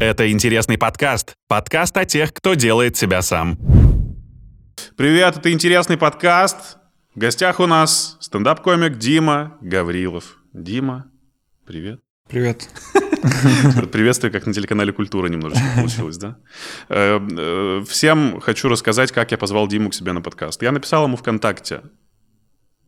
Это интересный подкаст. Подкаст о тех, кто делает себя сам. Привет, это интересный подкаст. В гостях у нас стендап-комик Дима Гаврилов. Дима, привет. Привет. Приветствие, как на телеканале «Культура» немножечко получилось, да? Э, э, всем хочу рассказать, как я позвал Диму к себе на подкаст. Я написал ему ВКонтакте.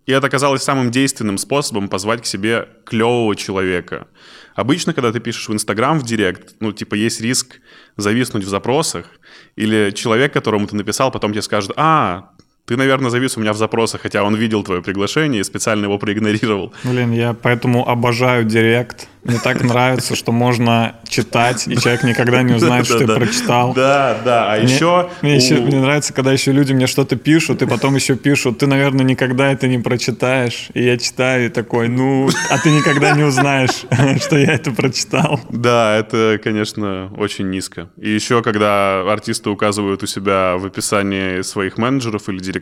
И это оказалось самым действенным способом позвать к себе клевого человека. Обычно, когда ты пишешь в Инстаграм в Директ, ну, типа, есть риск зависнуть в запросах, или человек, которому ты написал, потом тебе скажет, а, ты, наверное, завис у меня в запросах, хотя он видел твое приглашение и специально его проигнорировал. Блин, я поэтому обожаю Директ. Мне так нравится, что можно читать, и человек никогда не узнает, что ты прочитал. Да, да. А еще... Мне нравится, когда еще люди мне что-то пишут, и потом еще пишут, ты, наверное, никогда это не прочитаешь. И я читаю и такой, ну, а ты никогда не узнаешь, что я это прочитал. Да, это, конечно, очень низко. И еще, когда артисты указывают у себя в описании своих менеджеров или директоров,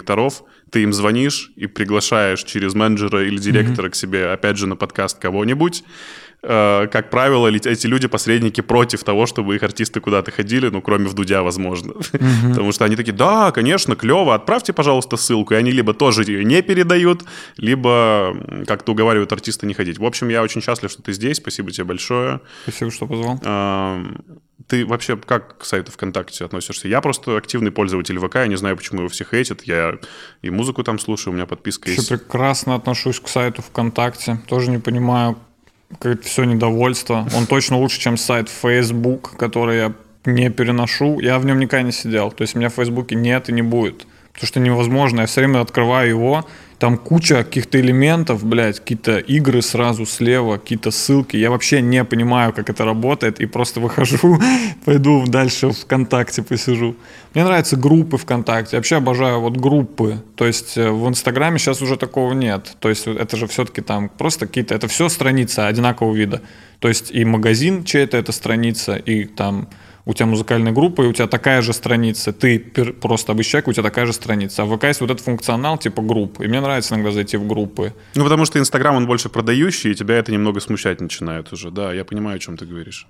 ты им звонишь и приглашаешь через менеджера или директора к себе, опять же, на подкаст кого-нибудь, как правило, эти люди посредники против того, чтобы их артисты куда-то ходили, ну, кроме в Дудя, возможно. Потому что они такие, да, конечно, клево, отправьте, пожалуйста, ссылку. И они либо тоже ее не передают, либо как-то уговаривают артиста не ходить. В общем, я очень счастлив, что ты здесь. Спасибо тебе большое. Спасибо, что позвал. Ты вообще как к сайту ВКонтакте относишься? Я просто активный пользователь ВК, я не знаю, почему его все хейтят. Я и музыку там слушаю, у меня подписка Все есть. прекрасно отношусь к сайту ВКонтакте. Тоже не понимаю, как все недовольство. Он точно лучше, чем сайт Facebook, который я не переношу. Я в нем никогда не сидел. То есть у меня в Фейсбуке нет и не будет. Потому что невозможно. Я все время открываю его, там куча каких-то элементов, блядь, какие-то игры сразу слева, какие-то ссылки. Я вообще не понимаю, как это работает, и просто выхожу, пойду дальше ВКонтакте посижу. Мне нравятся группы ВКонтакте. Я вообще обожаю вот группы. То есть э, в Инстаграме сейчас уже такого нет. То есть это же все-таки там просто какие-то... Это все страницы одинакового вида. То есть и магазин чей-то это страница, и там у тебя музыкальная группа, и у тебя такая же страница, ты просто обычный человек, у тебя такая же страница. А в ВК есть вот этот функционал типа групп, и мне нравится иногда зайти в группы. Ну, потому что Инстаграм, он больше продающий, и тебя это немного смущать начинает уже. Да, я понимаю, о чем ты говоришь.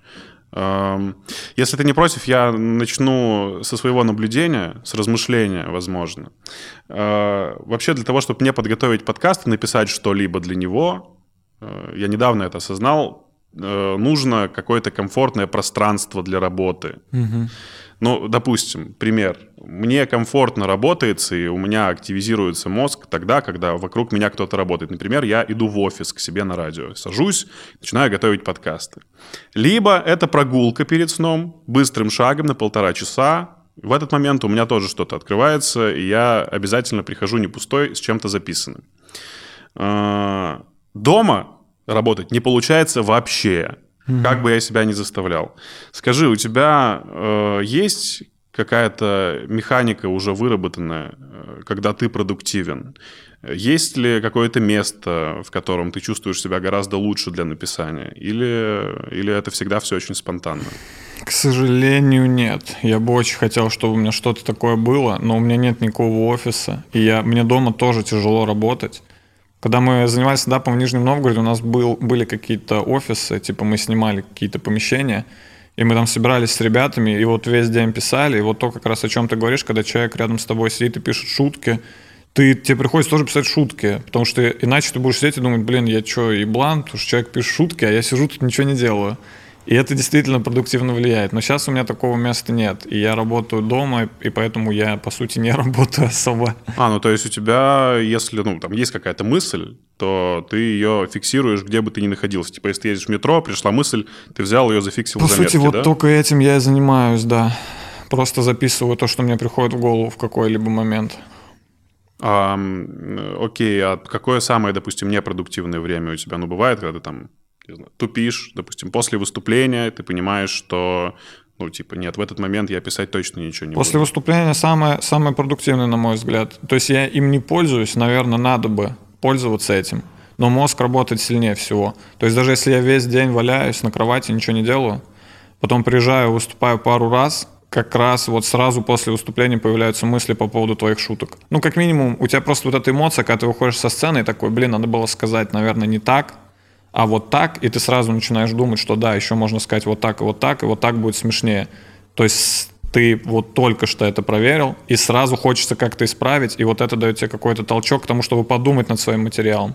Если ты не против, я начну со своего наблюдения, с размышления, возможно. А, вообще для того, чтобы мне подготовить подкаст и написать что-либо для него, э, я недавно это осознал, нужно какое-то комфортное пространство для работы. Угу. Ну, допустим, пример. Мне комфортно работается, и у меня активизируется мозг тогда, когда вокруг меня кто-то работает. Например, я иду в офис к себе на радио, сажусь, начинаю готовить подкасты. Либо это прогулка перед сном, быстрым шагом на полтора часа. В этот момент у меня тоже что-то открывается, и я обязательно прихожу не пустой, с чем-то записанным. А, дома работать не получается вообще. Mm-hmm. Как бы я себя не заставлял. Скажи, у тебя э, есть какая-то механика уже выработанная, э, когда ты продуктивен? Есть ли какое-то место, в котором ты чувствуешь себя гораздо лучше для написания? Или, или это всегда все очень спонтанно? К сожалению, нет. Я бы очень хотел, чтобы у меня что-то такое было, но у меня нет никакого офиса. И я, мне дома тоже тяжело работать. Когда мы занимались стендапом в Нижнем Новгороде, у нас был, были какие-то офисы, типа мы снимали какие-то помещения, и мы там собирались с ребятами, и вот весь день писали, и вот то как раз о чем ты говоришь, когда человек рядом с тобой сидит и пишет шутки, ты, тебе приходится тоже писать шутки, потому что иначе ты будешь сидеть и думать, блин, я что, еблан, потому что человек пишет шутки, а я сижу тут ничего не делаю. И это действительно продуктивно влияет. Но сейчас у меня такого места нет. И я работаю дома, и поэтому я, по сути, не работаю особо. А, ну то есть у тебя, если ну, там есть какая-то мысль, то ты ее фиксируешь, где бы ты ни находился. Типа, если ты едешь в метро, пришла мысль, ты взял ее, зафиксил По в заметке, сути, вот да? только этим я и занимаюсь, да. Просто записываю то, что мне приходит в голову в какой-либо момент. А, окей, а какое самое, допустим, непродуктивное время у тебя? Ну, бывает, когда ты там знаю, тупишь, допустим, после выступления ты понимаешь, что ну, типа, нет, в этот момент я писать точно ничего не После буду. выступления самое, самое продуктивное, на мой взгляд. То есть я им не пользуюсь, наверное, надо бы пользоваться этим. Но мозг работает сильнее всего. То есть даже если я весь день валяюсь на кровати, ничего не делаю, потом приезжаю, выступаю пару раз, как раз вот сразу после выступления появляются мысли по поводу твоих шуток. Ну, как минимум, у тебя просто вот эта эмоция, когда ты выходишь со сцены и такой, блин, надо было сказать, наверное, не так, А вот так, и ты сразу начинаешь думать, что да, еще можно сказать вот так и вот так, и вот так будет смешнее. То есть ты вот только что это проверил, и сразу хочется как-то исправить, и вот это дает тебе какой-то толчок к тому, чтобы подумать над своим материалом.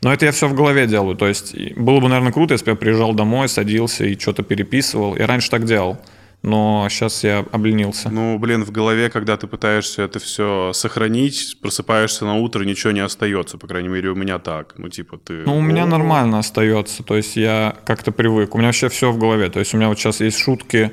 Но это я все в голове делаю. То есть было бы, наверное, круто, если бы я приезжал домой, садился и что-то переписывал. Я раньше так делал. Но сейчас я обленился. Ну, блин, в голове, когда ты пытаешься это все сохранить, просыпаешься на утро, ничего не остается. По крайней мере, у меня так. Ну, типа, ты... Ну, у меня нормально остается. То есть я как-то привык. У меня вообще все в голове. То есть у меня вот сейчас есть шутки,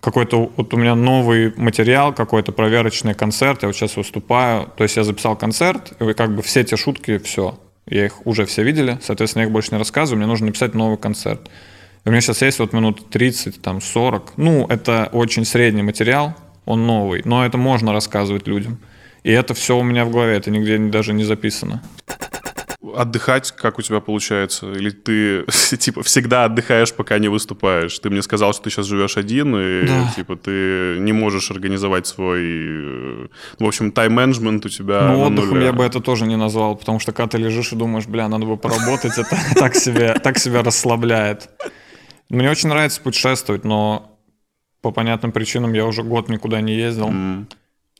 какой-то вот у меня новый материал, какой-то проверочный концерт, я вот сейчас выступаю, то есть я записал концерт, и как бы все те шутки, все, я их уже все видели, соответственно, я их больше не рассказываю, мне нужно написать новый концерт. У меня сейчас есть вот минут 30, там 40, ну, это очень средний материал, он новый, но это можно рассказывать людям. И это все у меня в голове, это нигде даже не записано отдыхать, как у тебя получается? Или ты, типа, всегда отдыхаешь, пока не выступаешь? Ты мне сказал, что ты сейчас живешь один, и, да. типа, ты не можешь организовать свой... Э, в общем, тайм-менеджмент у тебя Ну, отдыхом я бы это тоже не назвал, потому что когда ты лежишь и думаешь, бля, надо бы поработать, это так себя расслабляет. Мне очень нравится путешествовать, но по понятным причинам я уже год никуда не ездил.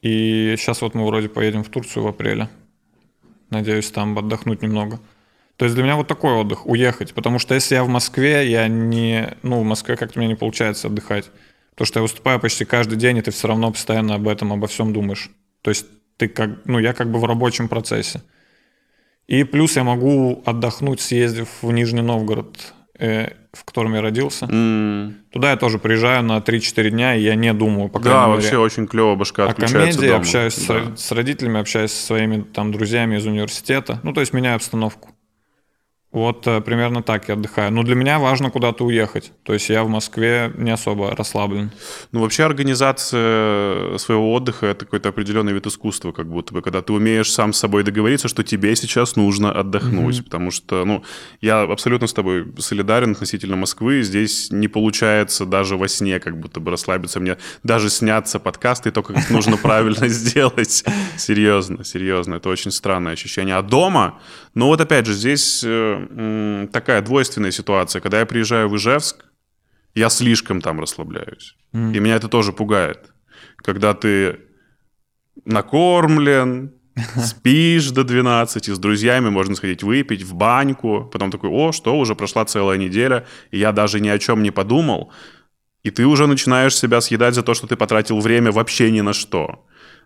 И сейчас вот мы вроде поедем в Турцию в апреле. Надеюсь, там отдохнуть немного. То есть для меня вот такой отдых, уехать. Потому что если я в Москве, я не... Ну, в Москве как-то мне не получается отдыхать. Потому что я выступаю почти каждый день, и ты все равно постоянно об этом, обо всем думаешь. То есть ты как... Ну, я как бы в рабочем процессе. И плюс я могу отдохнуть, съездив в Нижний Новгород в котором я родился. Mm. Туда я тоже приезжаю на 3-4 дня, и я не думаю, пока Да, вообще мере, очень клево башка о комедии, дома. общаюсь да. с, с родителями, общаюсь со своими там друзьями из университета. Ну, то есть меняю обстановку. Вот э, примерно так я отдыхаю. Но для меня важно куда-то уехать. То есть я в Москве не особо расслаблен. Ну, вообще организация своего отдыха – это какой-то определенный вид искусства, как будто бы, когда ты умеешь сам с собой договориться, что тебе сейчас нужно отдохнуть. Mm-hmm. Потому что, ну, я абсолютно с тобой солидарен относительно Москвы. Здесь не получается даже во сне как будто бы расслабиться. Мне даже сняться подкасты, то, как нужно правильно сделать. Серьезно, серьезно. Это очень странное ощущение. А дома, ну вот опять же, здесь такая двойственная ситуация. Когда я приезжаю в Ижевск, я слишком там расслабляюсь. Mm. И меня это тоже пугает. Когда ты накормлен, спишь до 12, с друзьями можно сходить выпить в баньку, потом такой, о, что, уже прошла целая неделя, и я даже ни о чем не подумал, и ты уже начинаешь себя съедать за то, что ты потратил время вообще ни на что.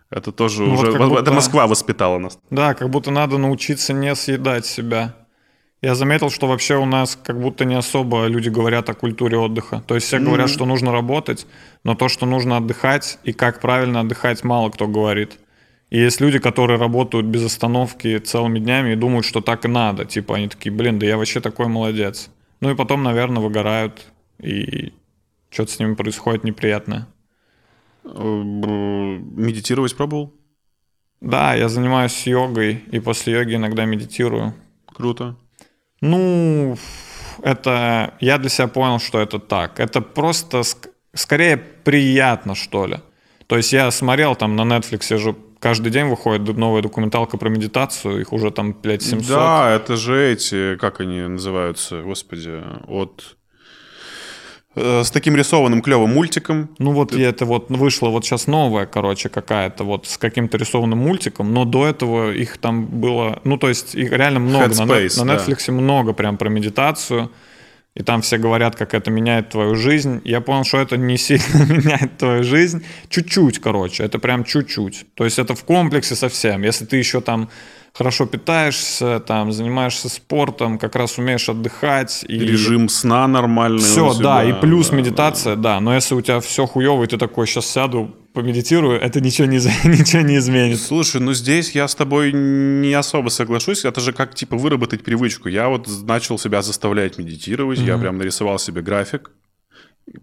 Это тоже ну, уже... Вот будто... Это Москва воспитала нас. Да, как будто надо научиться не съедать себя. Я заметил, что вообще у нас как будто не особо люди говорят о культуре отдыха. То есть все mm-hmm. говорят, что нужно работать, но то, что нужно отдыхать и как правильно отдыхать, мало кто говорит. И есть люди, которые работают без остановки целыми днями и думают, что так и надо. Типа они такие, блин, да я вообще такой молодец. Ну и потом, наверное, выгорают, и что-то с ними происходит неприятное. Медитировать пробовал? Да, я занимаюсь йогой, и после йоги иногда медитирую. Круто. Ну, это... Я для себя понял, что это так. Это просто ск- скорее приятно, что ли. То есть я смотрел там на Netflix, же каждый день выходит новая документалка про медитацию, их уже там 5700. Да, это же эти, как они называются, господи, от с таким рисованным клевым мультиком. Ну вот Ты... это вот вышло вот сейчас новая, короче, какая-то вот с каким-то рисованным мультиком, но до этого их там было, ну то есть их реально много. Headspace, на, на Netflix да. много прям про медитацию, и там все говорят, как это меняет твою жизнь. Я понял, что это не сильно меняет твою жизнь. Чуть-чуть, короче, это прям чуть-чуть. То есть это в комплексе совсем. Если ты еще там хорошо питаешься, там, занимаешься спортом, как раз умеешь отдыхать. И... Режим сна нормальный. Все, да, и плюс да, медитация, да. да. Но если у тебя все хуево, и ты такой, сейчас сяду, помедитирую, это ничего не, ничего не изменит. Слушай, ну здесь я с тобой не особо соглашусь. Это же как, типа, выработать привычку. Я вот начал себя заставлять медитировать, mm-hmm. я прям нарисовал себе график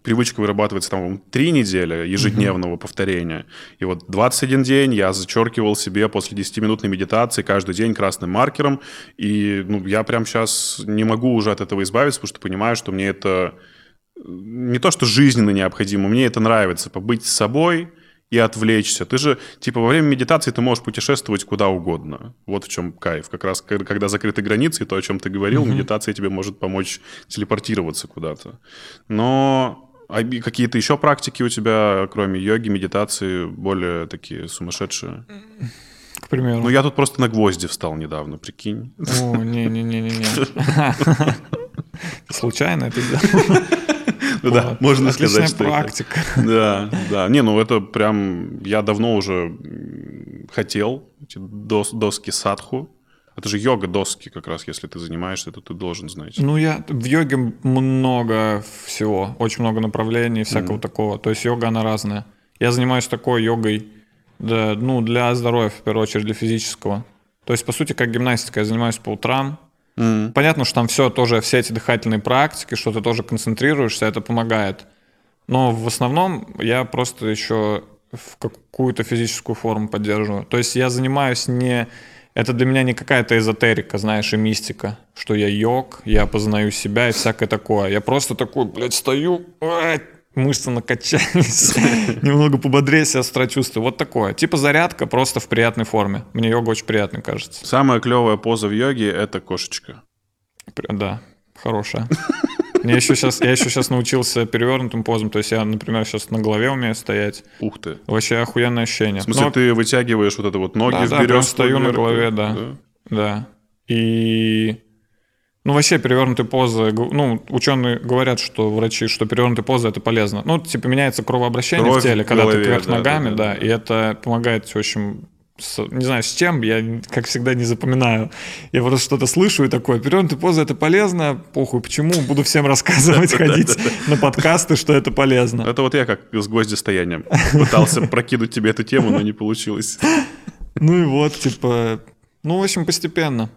привычка вырабатывается там три недели ежедневного mm-hmm. повторения. И вот 21 день я зачеркивал себе после 10-минутной медитации каждый день красным маркером. И ну, я прям сейчас не могу уже от этого избавиться, потому что понимаю, что мне это не то, что жизненно необходимо, мне это нравится, побыть с собой и отвлечься. Ты же, типа, во время медитации ты можешь путешествовать куда угодно. Вот в чем кайф. Как раз, когда закрыты границы, то, о чем ты говорил, mm-hmm. медитация тебе может помочь телепортироваться куда-то. Но а какие-то еще практики у тебя, кроме йоги, медитации, более такие сумасшедшие? К примеру. Ну, я тут просто на гвозди встал недавно, прикинь. О, не-не-не-не-не. Случайно это сделал? Ну да, можно сказать, что практика. Да, да. Не, ну это прям... Я давно уже хотел эти доски садху. Это же йога-доски как раз, если ты занимаешься, то ты должен знать. Ну, я в йоге много всего, очень много направлений, всякого mm-hmm. такого. То есть йога, она разная. Я занимаюсь такой йогой, да, ну, для здоровья, в первую очередь, для физического. То есть, по сути, как гимнастика, я занимаюсь по утрам, Mm-hmm. Понятно, что там все тоже, все эти дыхательные практики, что ты тоже концентрируешься, это помогает. Но в основном я просто еще в какую-то физическую форму поддерживаю. То есть я занимаюсь не... Это для меня не какая-то эзотерика, знаешь, и мистика, что я йог, я познаю себя и всякое такое. Я просто такой, блядь, стою, мышцы накачались, немного пободрее себя с чувствую. Вот такое. Типа зарядка, просто в приятной форме. Мне йога очень приятная, кажется. Самая клевая поза в йоге — это кошечка. Да, хорошая. Я еще сейчас, я еще сейчас научился перевернутым позам. То есть я, например, сейчас на голове умею стоять. Ух ты. Вообще охуенное ощущение. В смысле, Но... ты вытягиваешь вот это вот ноги да, вперед? Да, стою на голове, да. да. Да. И ну, вообще перевернутые позы, ну, ученые говорят, что врачи, что перевернутые позы это полезно. Ну, типа меняется кровообращение Кровь в теле, когда голове, ты кверх да, ногами, да, да, да, и это помогает, в общем, с, не знаю, с чем, я, как всегда, не запоминаю. Я просто что-то слышу и такое, перевернутые позы это полезно, похуй, почему, буду всем рассказывать, ходить на подкасты, что это полезно. Это вот я как с гвоздистоянием пытался прокинуть тебе эту тему, но не получилось. Ну и вот, типа, ну, в общем, постепенно.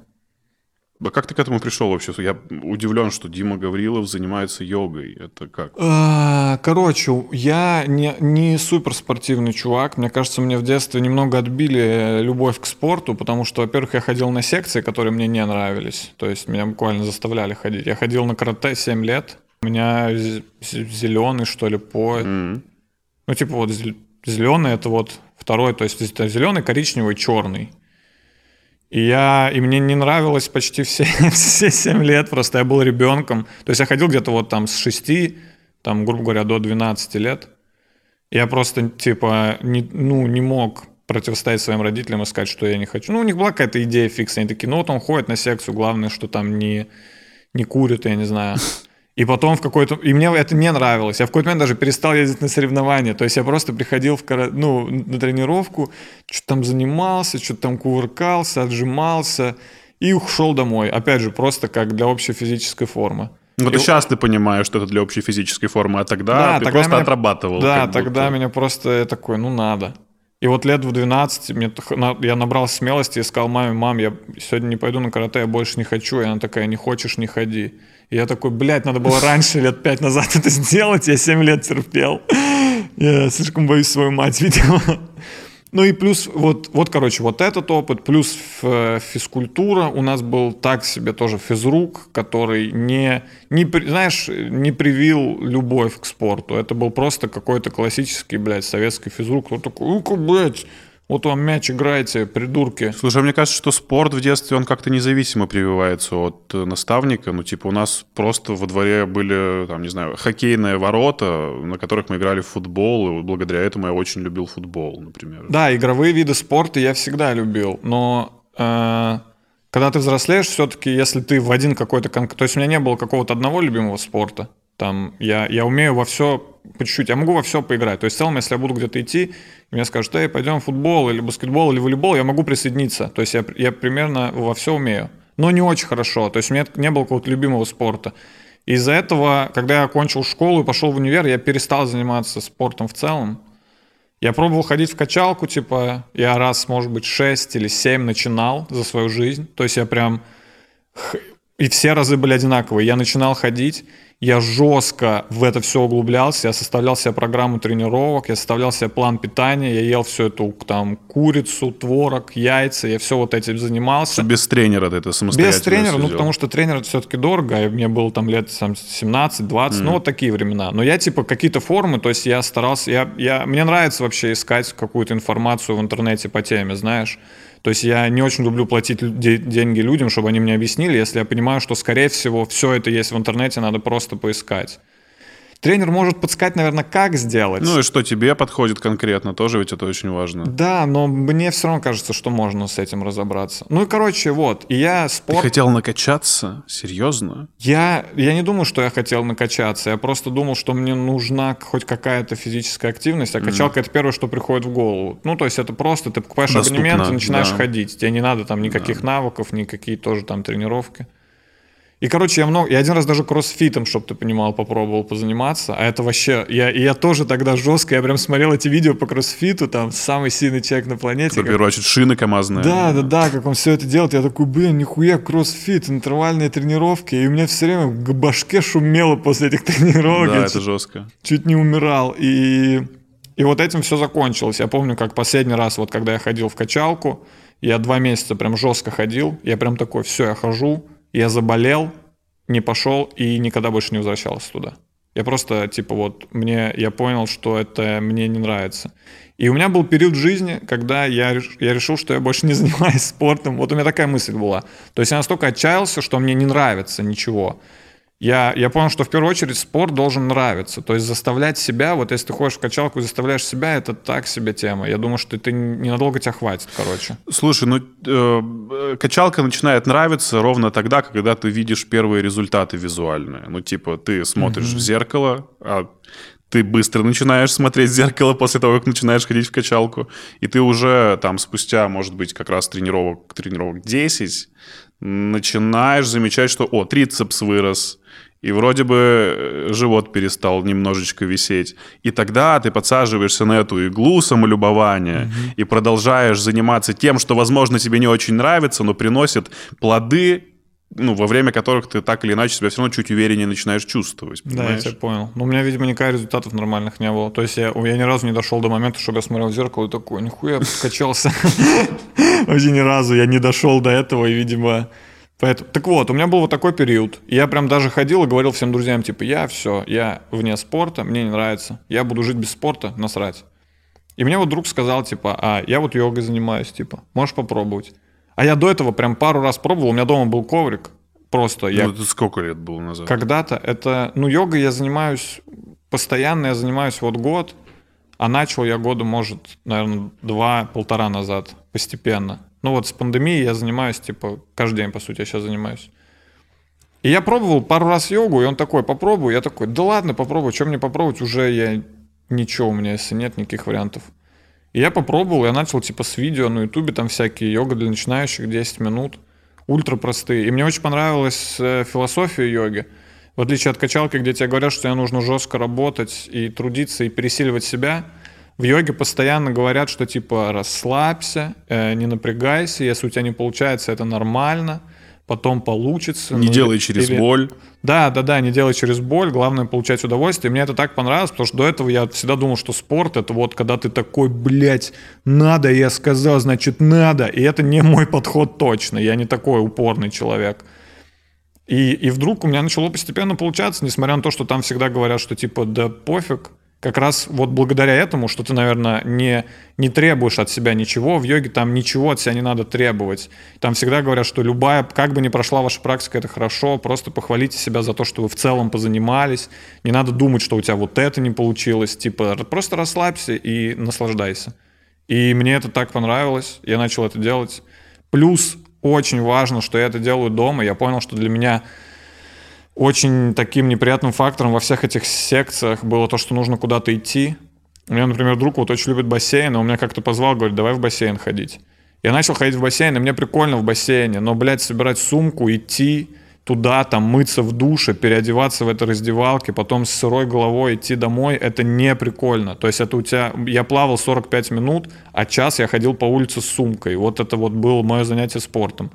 А как ты к этому пришел вообще? Я удивлен, что Дима Гаврилов занимается йогой. Это как? А, короче, я не, не суперспортивный чувак. Мне кажется, мне в детстве немного отбили любовь к спорту, потому что, во-первых, я ходил на секции, которые мне не нравились. То есть меня буквально заставляли ходить. Я ходил на карате 7 лет. У меня зеленый, что ли, пояс. Mm-hmm. Ну, типа вот зеленый это вот второй, то есть это зеленый, коричневый, черный. И, я, и мне не нравилось почти все, все 7 лет, просто я был ребенком. То есть я ходил где-то вот там с 6, там, грубо говоря, до 12 лет. Я просто, типа, не, ну, не мог противостоять своим родителям и сказать, что я не хочу. Ну, у них была какая-то идея фиксная. Они такие, ну, вот он ходит на секцию, главное, что там не, не курит, я не знаю. И потом в какой-то... И мне это не нравилось. Я в какой-то момент даже перестал ездить на соревнования. То есть я просто приходил в, ну, на тренировку, что-то там занимался, что-то там кувыркался, отжимался и ушел домой. Опять же, просто как для общей физической формы. Ну, и... сейчас ты понимаешь, что это для общей физической формы, а тогда да, ты тогда просто меня... отрабатывал. Да, тогда меня просто такой, ну, надо. И вот лет в 12 мне, я набрал смелости и сказал маме, мам, я сегодня не пойду на карате, я больше не хочу. И она такая, не хочешь, не ходи. И я такой, блядь, надо было раньше, лет пять назад это сделать, я 7 лет терпел. Я слишком боюсь свою мать, видимо. Ну и плюс, вот, вот, короче, вот этот опыт, плюс физкультура. У нас был так себе тоже физрук, который не, не, знаешь, не привил любовь к спорту. Это был просто какой-то классический, блядь, советский физрук. Вот такой, ну-ка, блядь, вот вам мяч играете, придурки. Слушай, а мне кажется, что спорт в детстве, он как-то независимо прививается от э, наставника. Ну, типа, у нас просто во дворе были, там, не знаю, хоккейные ворота, на которых мы играли в футбол, и благодаря этому я очень любил футбол, например. Да, игровые виды спорта я всегда любил, но... Э когда ты взрослеешь, все-таки, если ты в один какой-то... То есть у меня не было какого-то одного любимого спорта. Там я, я умею во все по чуть-чуть, я могу во все поиграть. То есть в целом, если я буду где-то идти, мне скажут, эй, пойдем в футбол или баскетбол или волейбол, я могу присоединиться. То есть я, я примерно во все умею. Но не очень хорошо. То есть у меня не было какого-то любимого спорта. Из-за этого, когда я окончил школу и пошел в универ, я перестал заниматься спортом в целом. Я пробовал ходить в качалку, типа, я раз, может быть, 6 или 7 начинал за свою жизнь. То есть я прям... И все разы были одинаковые. Я начинал ходить, я жестко в это все углублялся, я составлял себе программу тренировок, я составлял себе план питания, я ел всю эту там курицу, творог, яйца, я все вот этим занимался. Без тренера ты это самостоятельно Без тренера, ну делал? потому что тренер это все-таки дорого, и мне было там лет там, 17-20, ну вот такие времена. Но я типа какие-то формы, то есть я старался, я, я, мне нравится вообще искать какую-то информацию в интернете по теме, знаешь. То есть я не очень люблю платить деньги людям, чтобы они мне объяснили, если я понимаю, что, скорее всего, все это есть в интернете, надо просто поискать. Тренер может подсказать, наверное, как сделать. Ну и что тебе подходит конкретно, тоже ведь это очень важно. Да, но мне все равно кажется, что можно с этим разобраться. Ну и, короче, вот. И я Ты спорт... хотел накачаться? Серьезно? Я, я не думаю, что я хотел накачаться. Я просто думал, что мне нужна хоть какая-то физическая активность, а качалка это первое, что приходит в голову. Ну, то есть это просто ты покупаешь Доступно, абонемент и начинаешь да. ходить. Тебе не надо там никаких навыков, никакие тоже там тренировки. И, короче, я много... Я один раз даже кроссфитом, чтобы ты понимал, попробовал позаниматься. А это вообще... Я, я тоже тогда жестко... Я прям смотрел эти видео по кроссфиту, там, самый сильный человек на планете. В как- первую очередь шины камазные. да, да, да, как он все это делает. Я такой, блин, нихуя, кроссфит, интервальные тренировки. И у меня все время в башке шумело после этих тренировок. Да, я это чуть, жестко. чуть не умирал. И, и вот этим все закончилось. Я помню, как последний раз, вот когда я ходил в качалку, я два месяца прям жестко ходил. Я прям такой, все, я хожу. Я заболел, не пошел и никогда больше не возвращался туда. Я просто, типа, вот, мне, я понял, что это мне не нравится. И у меня был период жизни, когда я, я решил, что я больше не занимаюсь спортом. Вот у меня такая мысль была. То есть я настолько отчаялся, что мне не нравится ничего. Я, я понял, что в первую очередь спорт должен нравиться. То есть заставлять себя, вот если ты ходишь в качалку и заставляешь себя, это так себе тема. Я думаю, что ты ненадолго тебя хватит, короче. Слушай, ну э, качалка начинает нравиться ровно тогда, когда ты видишь первые результаты визуальные. Ну, типа, ты смотришь в зеркало, а ты быстро начинаешь смотреть в зеркало после того, как начинаешь ходить в качалку, и ты уже там спустя, может быть, как раз тренировок, тренировок 10 начинаешь замечать, что, о, трицепс вырос, и вроде бы э, живот перестал немножечко висеть. И тогда ты подсаживаешься на эту иглу самолюбования и продолжаешь заниматься тем, что, возможно, тебе не очень нравится, но приносит плоды, ну, во время которых ты так или иначе себя все равно чуть увереннее начинаешь чувствовать. Да, я понимаешь? тебя понял. Но у меня, видимо, никаких результатов нормальных не было. То есть я, я ни разу не дошел до момента, чтобы я смотрел в зеркало и такой, нихуя, подкачался. Вообще ни разу я не дошел до этого, и, видимо... Поэтому... Так вот, у меня был вот такой период. Я прям даже ходил и говорил всем друзьям, типа, я все, я вне спорта, мне не нравится. Я буду жить без спорта, насрать. И мне вот друг сказал, типа, а, я вот йогой занимаюсь, типа, можешь попробовать. А я до этого прям пару раз пробовал, у меня дома был коврик, просто я Ну, это сколько лет было назад? когда-то это, ну, йогой я занимаюсь постоянно, я занимаюсь вот год, а начал я года, может, наверное, два-полтора назад, постепенно. Ну вот с пандемией я занимаюсь, типа, каждый день, по сути, я сейчас занимаюсь. И я пробовал пару раз йогу, и он такой, попробуй. Я такой, да ладно, попробуй, что мне попробовать, уже я ничего у меня, если нет никаких вариантов. И я попробовал, я начал типа с видео на ютубе, там всякие йога для начинающих, 10 минут, ультра простые. И мне очень понравилась э, философия йоги. В отличие от качалки, где тебе говорят, что тебе нужно жестко работать и трудиться, и пересиливать себя, в йоге постоянно говорят, что типа расслабься, э, не напрягайся, если у тебя не получается, это нормально, потом получится. Не ну, делай через или- боль. да, да, да, не делай через боль, главное получать удовольствие. И мне это так понравилось, потому что до этого я всегда думал, что спорт это вот когда ты такой, блядь, надо, я сказал, значит надо. И это не мой подход точно, я не такой упорный человек. И, и вдруг у меня начало постепенно получаться, несмотря на то, что там всегда говорят, что типа да пофиг. Как раз вот благодаря этому, что ты, наверное, не, не требуешь от себя ничего, в йоге там ничего от себя не надо требовать. Там всегда говорят, что любая, как бы ни прошла ваша практика, это хорошо, просто похвалите себя за то, что вы в целом позанимались. Не надо думать, что у тебя вот это не получилось. Типа просто расслабься и наслаждайся. И мне это так понравилось, я начал это делать. Плюс очень важно, что я это делаю дома. Я понял, что для меня очень таким неприятным фактором во всех этих секциях было то, что нужно куда-то идти. У меня, например, друг вот очень любит бассейн, и он меня как-то позвал, говорит, давай в бассейн ходить. Я начал ходить в бассейн, и мне прикольно в бассейне, но, блядь, собирать сумку, идти туда, там, мыться в душе, переодеваться в этой раздевалке, потом с сырой головой идти домой, это не прикольно. То есть это у тебя... Я плавал 45 минут, а час я ходил по улице с сумкой. Вот это вот было мое занятие спортом.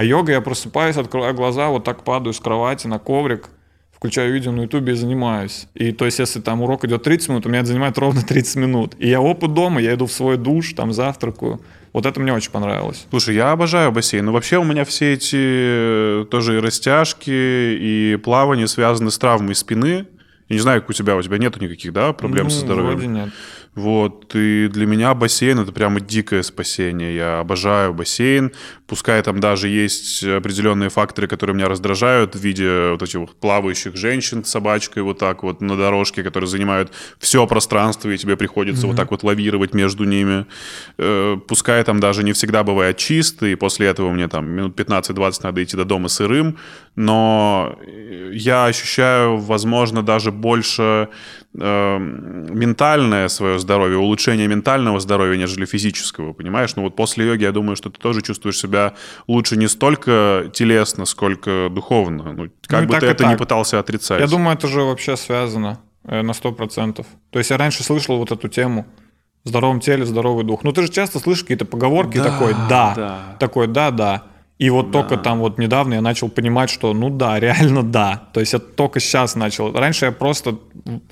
А йога, я просыпаюсь, открываю глаза, вот так падаю с кровати на коврик, включаю видео на ютубе и занимаюсь. И то есть, если там урок идет 30 минут, у меня это занимает ровно 30 минут. И я опыт дома, я иду в свой душ, там завтракаю. Вот это мне очень понравилось. Слушай, я обожаю бассейн. Но вообще у меня все эти э, тоже и растяжки, и плавание связаны с травмой спины. Я не знаю, как у тебя, у тебя нету никаких, да, проблем ну, со здоровьем? Вроде нет. Вот, и для меня бассейн это прямо дикое спасение. Я обожаю бассейн. Пускай там даже есть определенные факторы, которые меня раздражают в виде вот этих плавающих женщин с собачкой вот так вот на дорожке, которые занимают все пространство, и тебе приходится mm-hmm. вот так вот лавировать между ними. Э, пускай там даже не всегда бывает чисто, и после этого мне там минут 15-20 надо идти до дома сырым, но я ощущаю, возможно, даже больше э, ментальное свое здоровье, улучшение ментального здоровья, нежели физического, понимаешь? Ну вот после йоги я думаю, что ты тоже чувствуешь себя лучше не столько телесно, сколько духовно. Ну, как Ну, бы ты это так. не пытался отрицать. Я думаю, это же вообще связано э, на 100%. То есть я раньше слышал вот эту тему в здоровом теле, здоровый дух. Ну ты же часто слышишь какие-то поговорки Да, такой «да», да. такой «да-да». И вот только там вот недавно я начал понимать, что ну да, реально да. То есть я только сейчас начал. Раньше я просто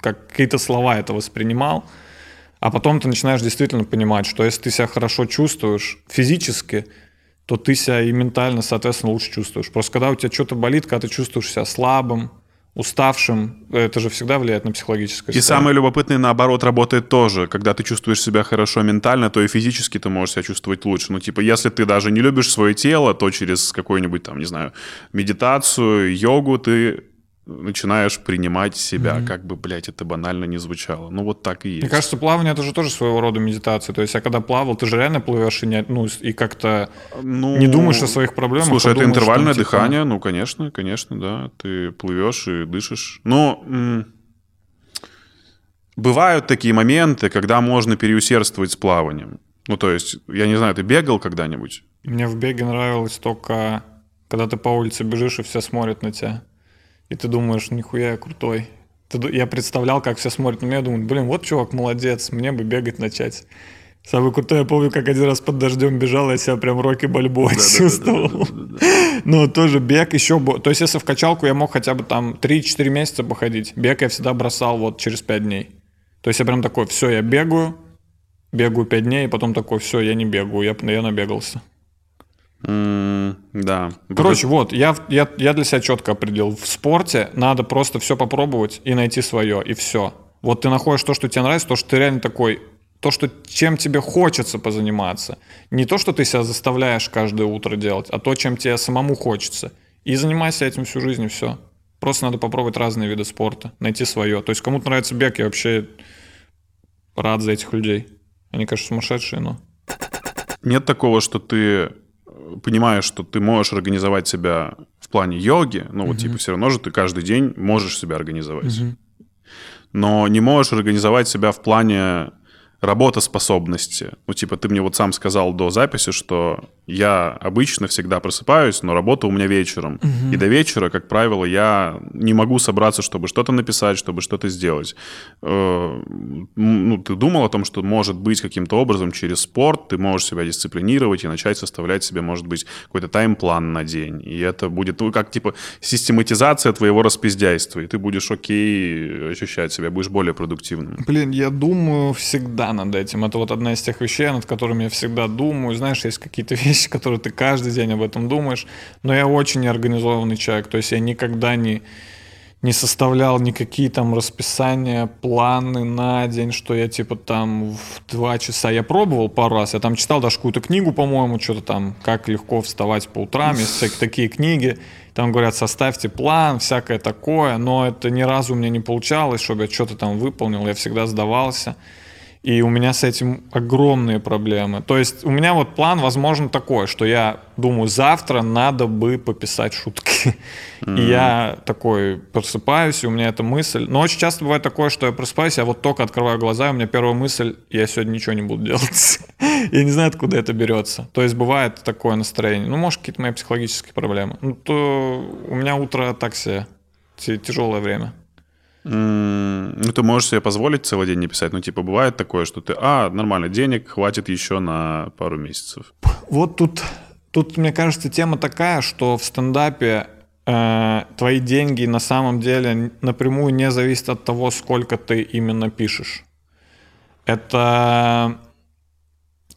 как какие-то слова это воспринимал, а потом ты начинаешь действительно понимать, что если ты себя хорошо чувствуешь физически, то ты себя и ментально, соответственно, лучше чувствуешь. Просто когда у тебя что-то болит, когда ты чувствуешь себя слабым, уставшим, это же всегда влияет на психологическое И состояние. самое любопытное, наоборот, работает тоже. Когда ты чувствуешь себя хорошо ментально, то и физически ты можешь себя чувствовать лучше. Ну, типа, если ты даже не любишь свое тело, то через какую-нибудь там, не знаю, медитацию, йогу ты начинаешь принимать себя, как бы, блядь, это банально не звучало. Ну, вот так и есть. Мне кажется, плавание это же тоже своего рода медитация. То есть, я когда плавал, ты же реально плывешь и, не, ну, и как-то Ну, не думаешь о своих проблемах. Слушай, а это думаешь, интервальное там, типа, дыхание, ну, конечно, конечно, да. Ты плывешь и дышишь. Но м, бывают такие моменты, когда можно переусердствовать с плаванием. Ну, то есть, я не знаю, ты бегал когда-нибудь? Мне в беге нравилось только, когда ты по улице бежишь, и все смотрят на тебя. И ты думаешь, нихуя я крутой. Ты Я представлял, как все смотрят на меня, думаю, блин, вот чувак молодец, мне бы бегать начать. Самый крутой, я помню, как один раз под дождем бежал, я себя прям Рокки Бальбоа чувствовал. Ну, тоже бег еще... То есть, если в качалку я мог хотя бы там 3-4 месяца походить, бег я всегда бросал вот через 5 дней. То есть, я прям такой, все, я бегаю, бегаю 5 дней, и потом такой, все, я не бегаю, я, я набегался. Да. Короче, вот, я, я, я для себя четко определил. В спорте надо просто все попробовать и найти свое, и все. Вот ты находишь то, что тебе нравится, то, что ты реально такой, то, что чем тебе хочется позаниматься. Не то, что ты себя заставляешь каждое утро делать, а то, чем тебе самому хочется. И занимайся этим всю жизнь, и все. Просто надо попробовать разные виды спорта, найти свое. То есть кому-то нравится бег, я вообще рад за этих людей. Они, конечно, сумасшедшие, но... Нет такого, что ты понимаешь, что ты можешь организовать себя в плане йоги, ну вот типа все равно же ты каждый день можешь себя организовать, но не можешь организовать себя в плане работоспособности. Ну типа ты мне вот сам сказал до записи, что я обычно всегда просыпаюсь, но работа у меня вечером. И до вечера, как правило, я не могу собраться, чтобы что-то написать, чтобы что-то сделать. Э, Ну, ты думал о том, что может быть каким-то образом через спорт ты можешь себя дисциплинировать и начать составлять себе, может быть, какой-то тайм-план на день. И это будет, ну, как типа систематизация твоего распиздяйства. И ты будешь окей ощущать себя, будешь более продуктивным. Блин, я думаю всегда над этим. Это вот одна из тех вещей, над которыми я всегда думаю. Знаешь, есть какие-то вещи, которые ты каждый день об этом думаешь. Но я очень неорганизованный человек. То есть я никогда не, не составлял никакие там расписания, планы на день, что я типа там в два часа. Я пробовал пару раз. Я там читал даже какую-то книгу, по-моему, что-то там, как легко вставать по утрам. Есть всякие такие книги. Там говорят, составьте план, всякое такое. Но это ни разу у меня не получалось, чтобы я что-то там выполнил. Я всегда сдавался. И у меня с этим огромные проблемы. То есть у меня вот план, возможно, такой, что я думаю, завтра надо бы пописать шутки. И я такой просыпаюсь, и у меня эта мысль. Но очень часто бывает такое, что я просыпаюсь, я вот только открываю глаза, и у меня первая мысль, я сегодня ничего не буду делать. Я не знаю, откуда это берется. То есть бывает такое настроение. Ну, может, какие-то мои психологические проблемы. Ну, то у меня утро так себе, тяжелое время. Ну, ты можешь себе позволить целый день не писать. Ну, типа, бывает такое, что ты, а, нормально, денег хватит еще на пару месяцев. Вот тут, тут, мне кажется, тема такая, что в стендапе э, твои деньги на самом деле напрямую не зависят от того, сколько ты именно пишешь. Это...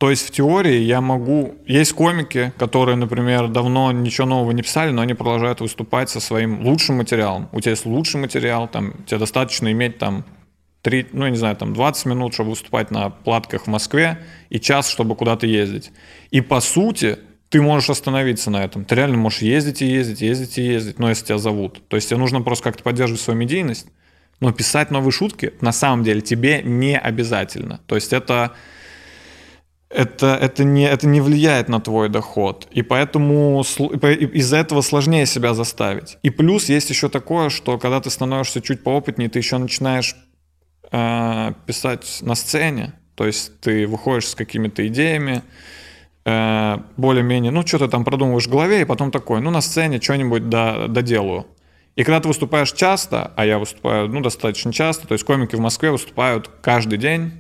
То есть в теории я могу... Есть комики, которые, например, давно ничего нового не писали, но они продолжают выступать со своим лучшим материалом. У тебя есть лучший материал, там, тебе достаточно иметь там 3, ну, не знаю, там 20 минут, чтобы выступать на платках в Москве, и час, чтобы куда-то ездить. И по сути, ты можешь остановиться на этом. Ты реально можешь ездить и ездить, ездить и ездить, но если тебя зовут. То есть тебе нужно просто как-то поддерживать свою медийность, но писать новые шутки на самом деле тебе не обязательно. То есть это это, это, не, это не влияет на твой доход. И поэтому из-за этого сложнее себя заставить. И плюс есть еще такое, что когда ты становишься чуть поопытнее, ты еще начинаешь э, писать на сцене. То есть ты выходишь с какими-то идеями, э, более-менее, ну, что-то там продумываешь в голове, и потом такой, ну, на сцене что-нибудь до, доделаю. И когда ты выступаешь часто, а я выступаю, ну, достаточно часто, то есть комики в Москве выступают каждый день,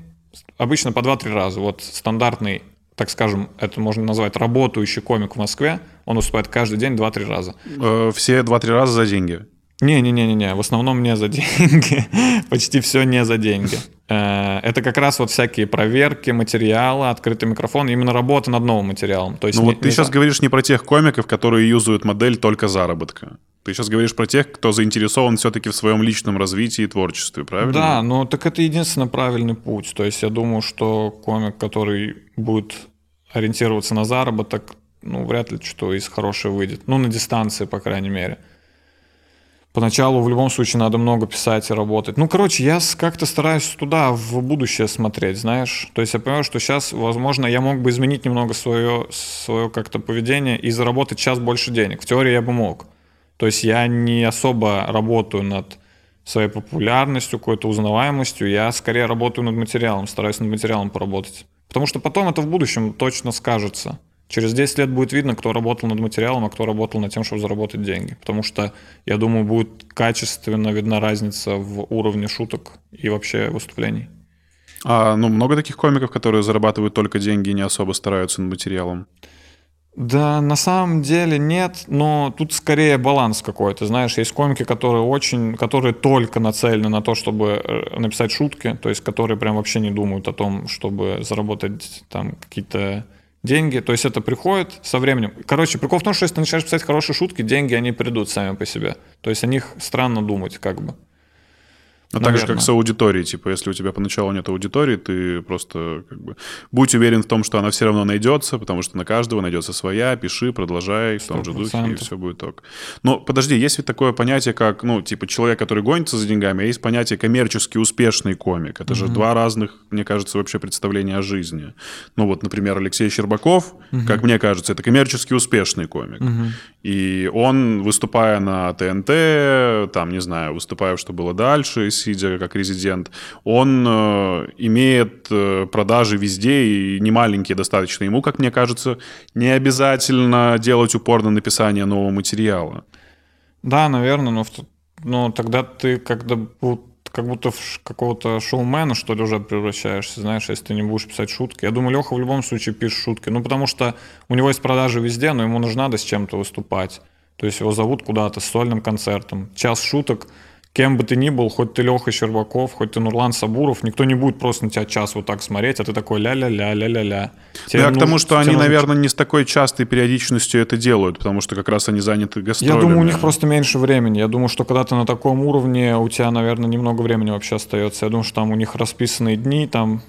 обычно по 2-3 раза. Вот стандартный, так скажем, это можно назвать работающий комик в Москве, он выступает каждый день 2-3 раза. Э, все 2-3 раза за деньги? Не-не-не-не, в основном не за деньги. Почти все не за деньги. Э, это как раз вот всякие проверки материала, открытый микрофон, именно работа над новым материалом. То есть ну не, вот ты сейчас за... говоришь не про тех комиков, которые юзают модель только заработка. Ты сейчас говоришь про тех, кто заинтересован все-таки в своем личном развитии и творчестве, правильно? Да, но так это единственно правильный путь. То есть я думаю, что комик, который будет ориентироваться на заработок, ну, вряд ли что из хорошего выйдет. Ну, на дистанции, по крайней мере. Поначалу в любом случае надо много писать и работать. Ну, короче, я как-то стараюсь туда, в будущее смотреть, знаешь. То есть я понимаю, что сейчас, возможно, я мог бы изменить немного свое, свое как-то поведение и заработать час больше денег. В теории я бы мог. То есть я не особо работаю над своей популярностью, какой-то узнаваемостью, я скорее работаю над материалом, стараюсь над материалом поработать. Потому что потом это в будущем точно скажется. Через 10 лет будет видно, кто работал над материалом, а кто работал над тем, чтобы заработать деньги. Потому что, я думаю, будет качественно видна разница в уровне шуток и вообще выступлений. А ну, много таких комиков, которые зарабатывают только деньги и не особо стараются над материалом? Да, на самом деле нет, но тут скорее баланс какой-то. Знаешь, есть комики, которые очень, которые только нацелены на то, чтобы э, написать шутки, то есть которые прям вообще не думают о том, чтобы заработать там какие-то деньги, то есть это приходит со временем. Короче, прикол в том, что если ты начинаешь писать хорошие шутки, деньги, они придут сами по себе. То есть о них странно думать как бы. Ну, так же, как с аудиторией. Типа, если у тебя поначалу нет аудитории, ты просто как бы будь уверен в том, что она все равно найдется, потому что на каждого найдется своя, пиши, продолжай в том же духе, и все будет так. Но подожди, есть ведь такое понятие, как, ну, типа, человек, который гонится за деньгами, а есть понятие коммерчески успешный комик. Это угу. же два разных, мне кажется, вообще представления о жизни. Ну, вот, например, Алексей Щербаков, угу. как мне кажется, это коммерчески успешный комик. Угу. И он, выступая на ТНТ, там, не знаю, выступая, что было дальше, сидя как резидент, он э, имеет э, продажи везде и не маленькие достаточно. Ему, как мне кажется, не обязательно делать упор на написание нового материала. Да, наверное, но, но тогда ты когда как будто в какого-то шоумена, что ли, уже превращаешься, знаешь, если ты не будешь писать шутки. Я думаю, Леха в любом случае пишет шутки. Ну, потому что у него есть продажи везде, но ему нужно надо с чем-то выступать. То есть его зовут куда-то с сольным концертом. Час шуток — кем бы ты ни был, хоть ты Леха Щербаков, хоть ты Нурлан Сабуров, никто не будет просто на тебя час вот так смотреть, а ты такой ля-ля-ля, ля-ля-ля. Нужно, к тому, что они, нужно... наверное, не с такой частой периодичностью это делают, потому что как раз они заняты гастролями. Я думаю, у них просто меньше времени. Я думаю, что когда ты на таком уровне, у тебя, наверное, немного времени вообще остается. Я думаю, что там у них расписанные дни, там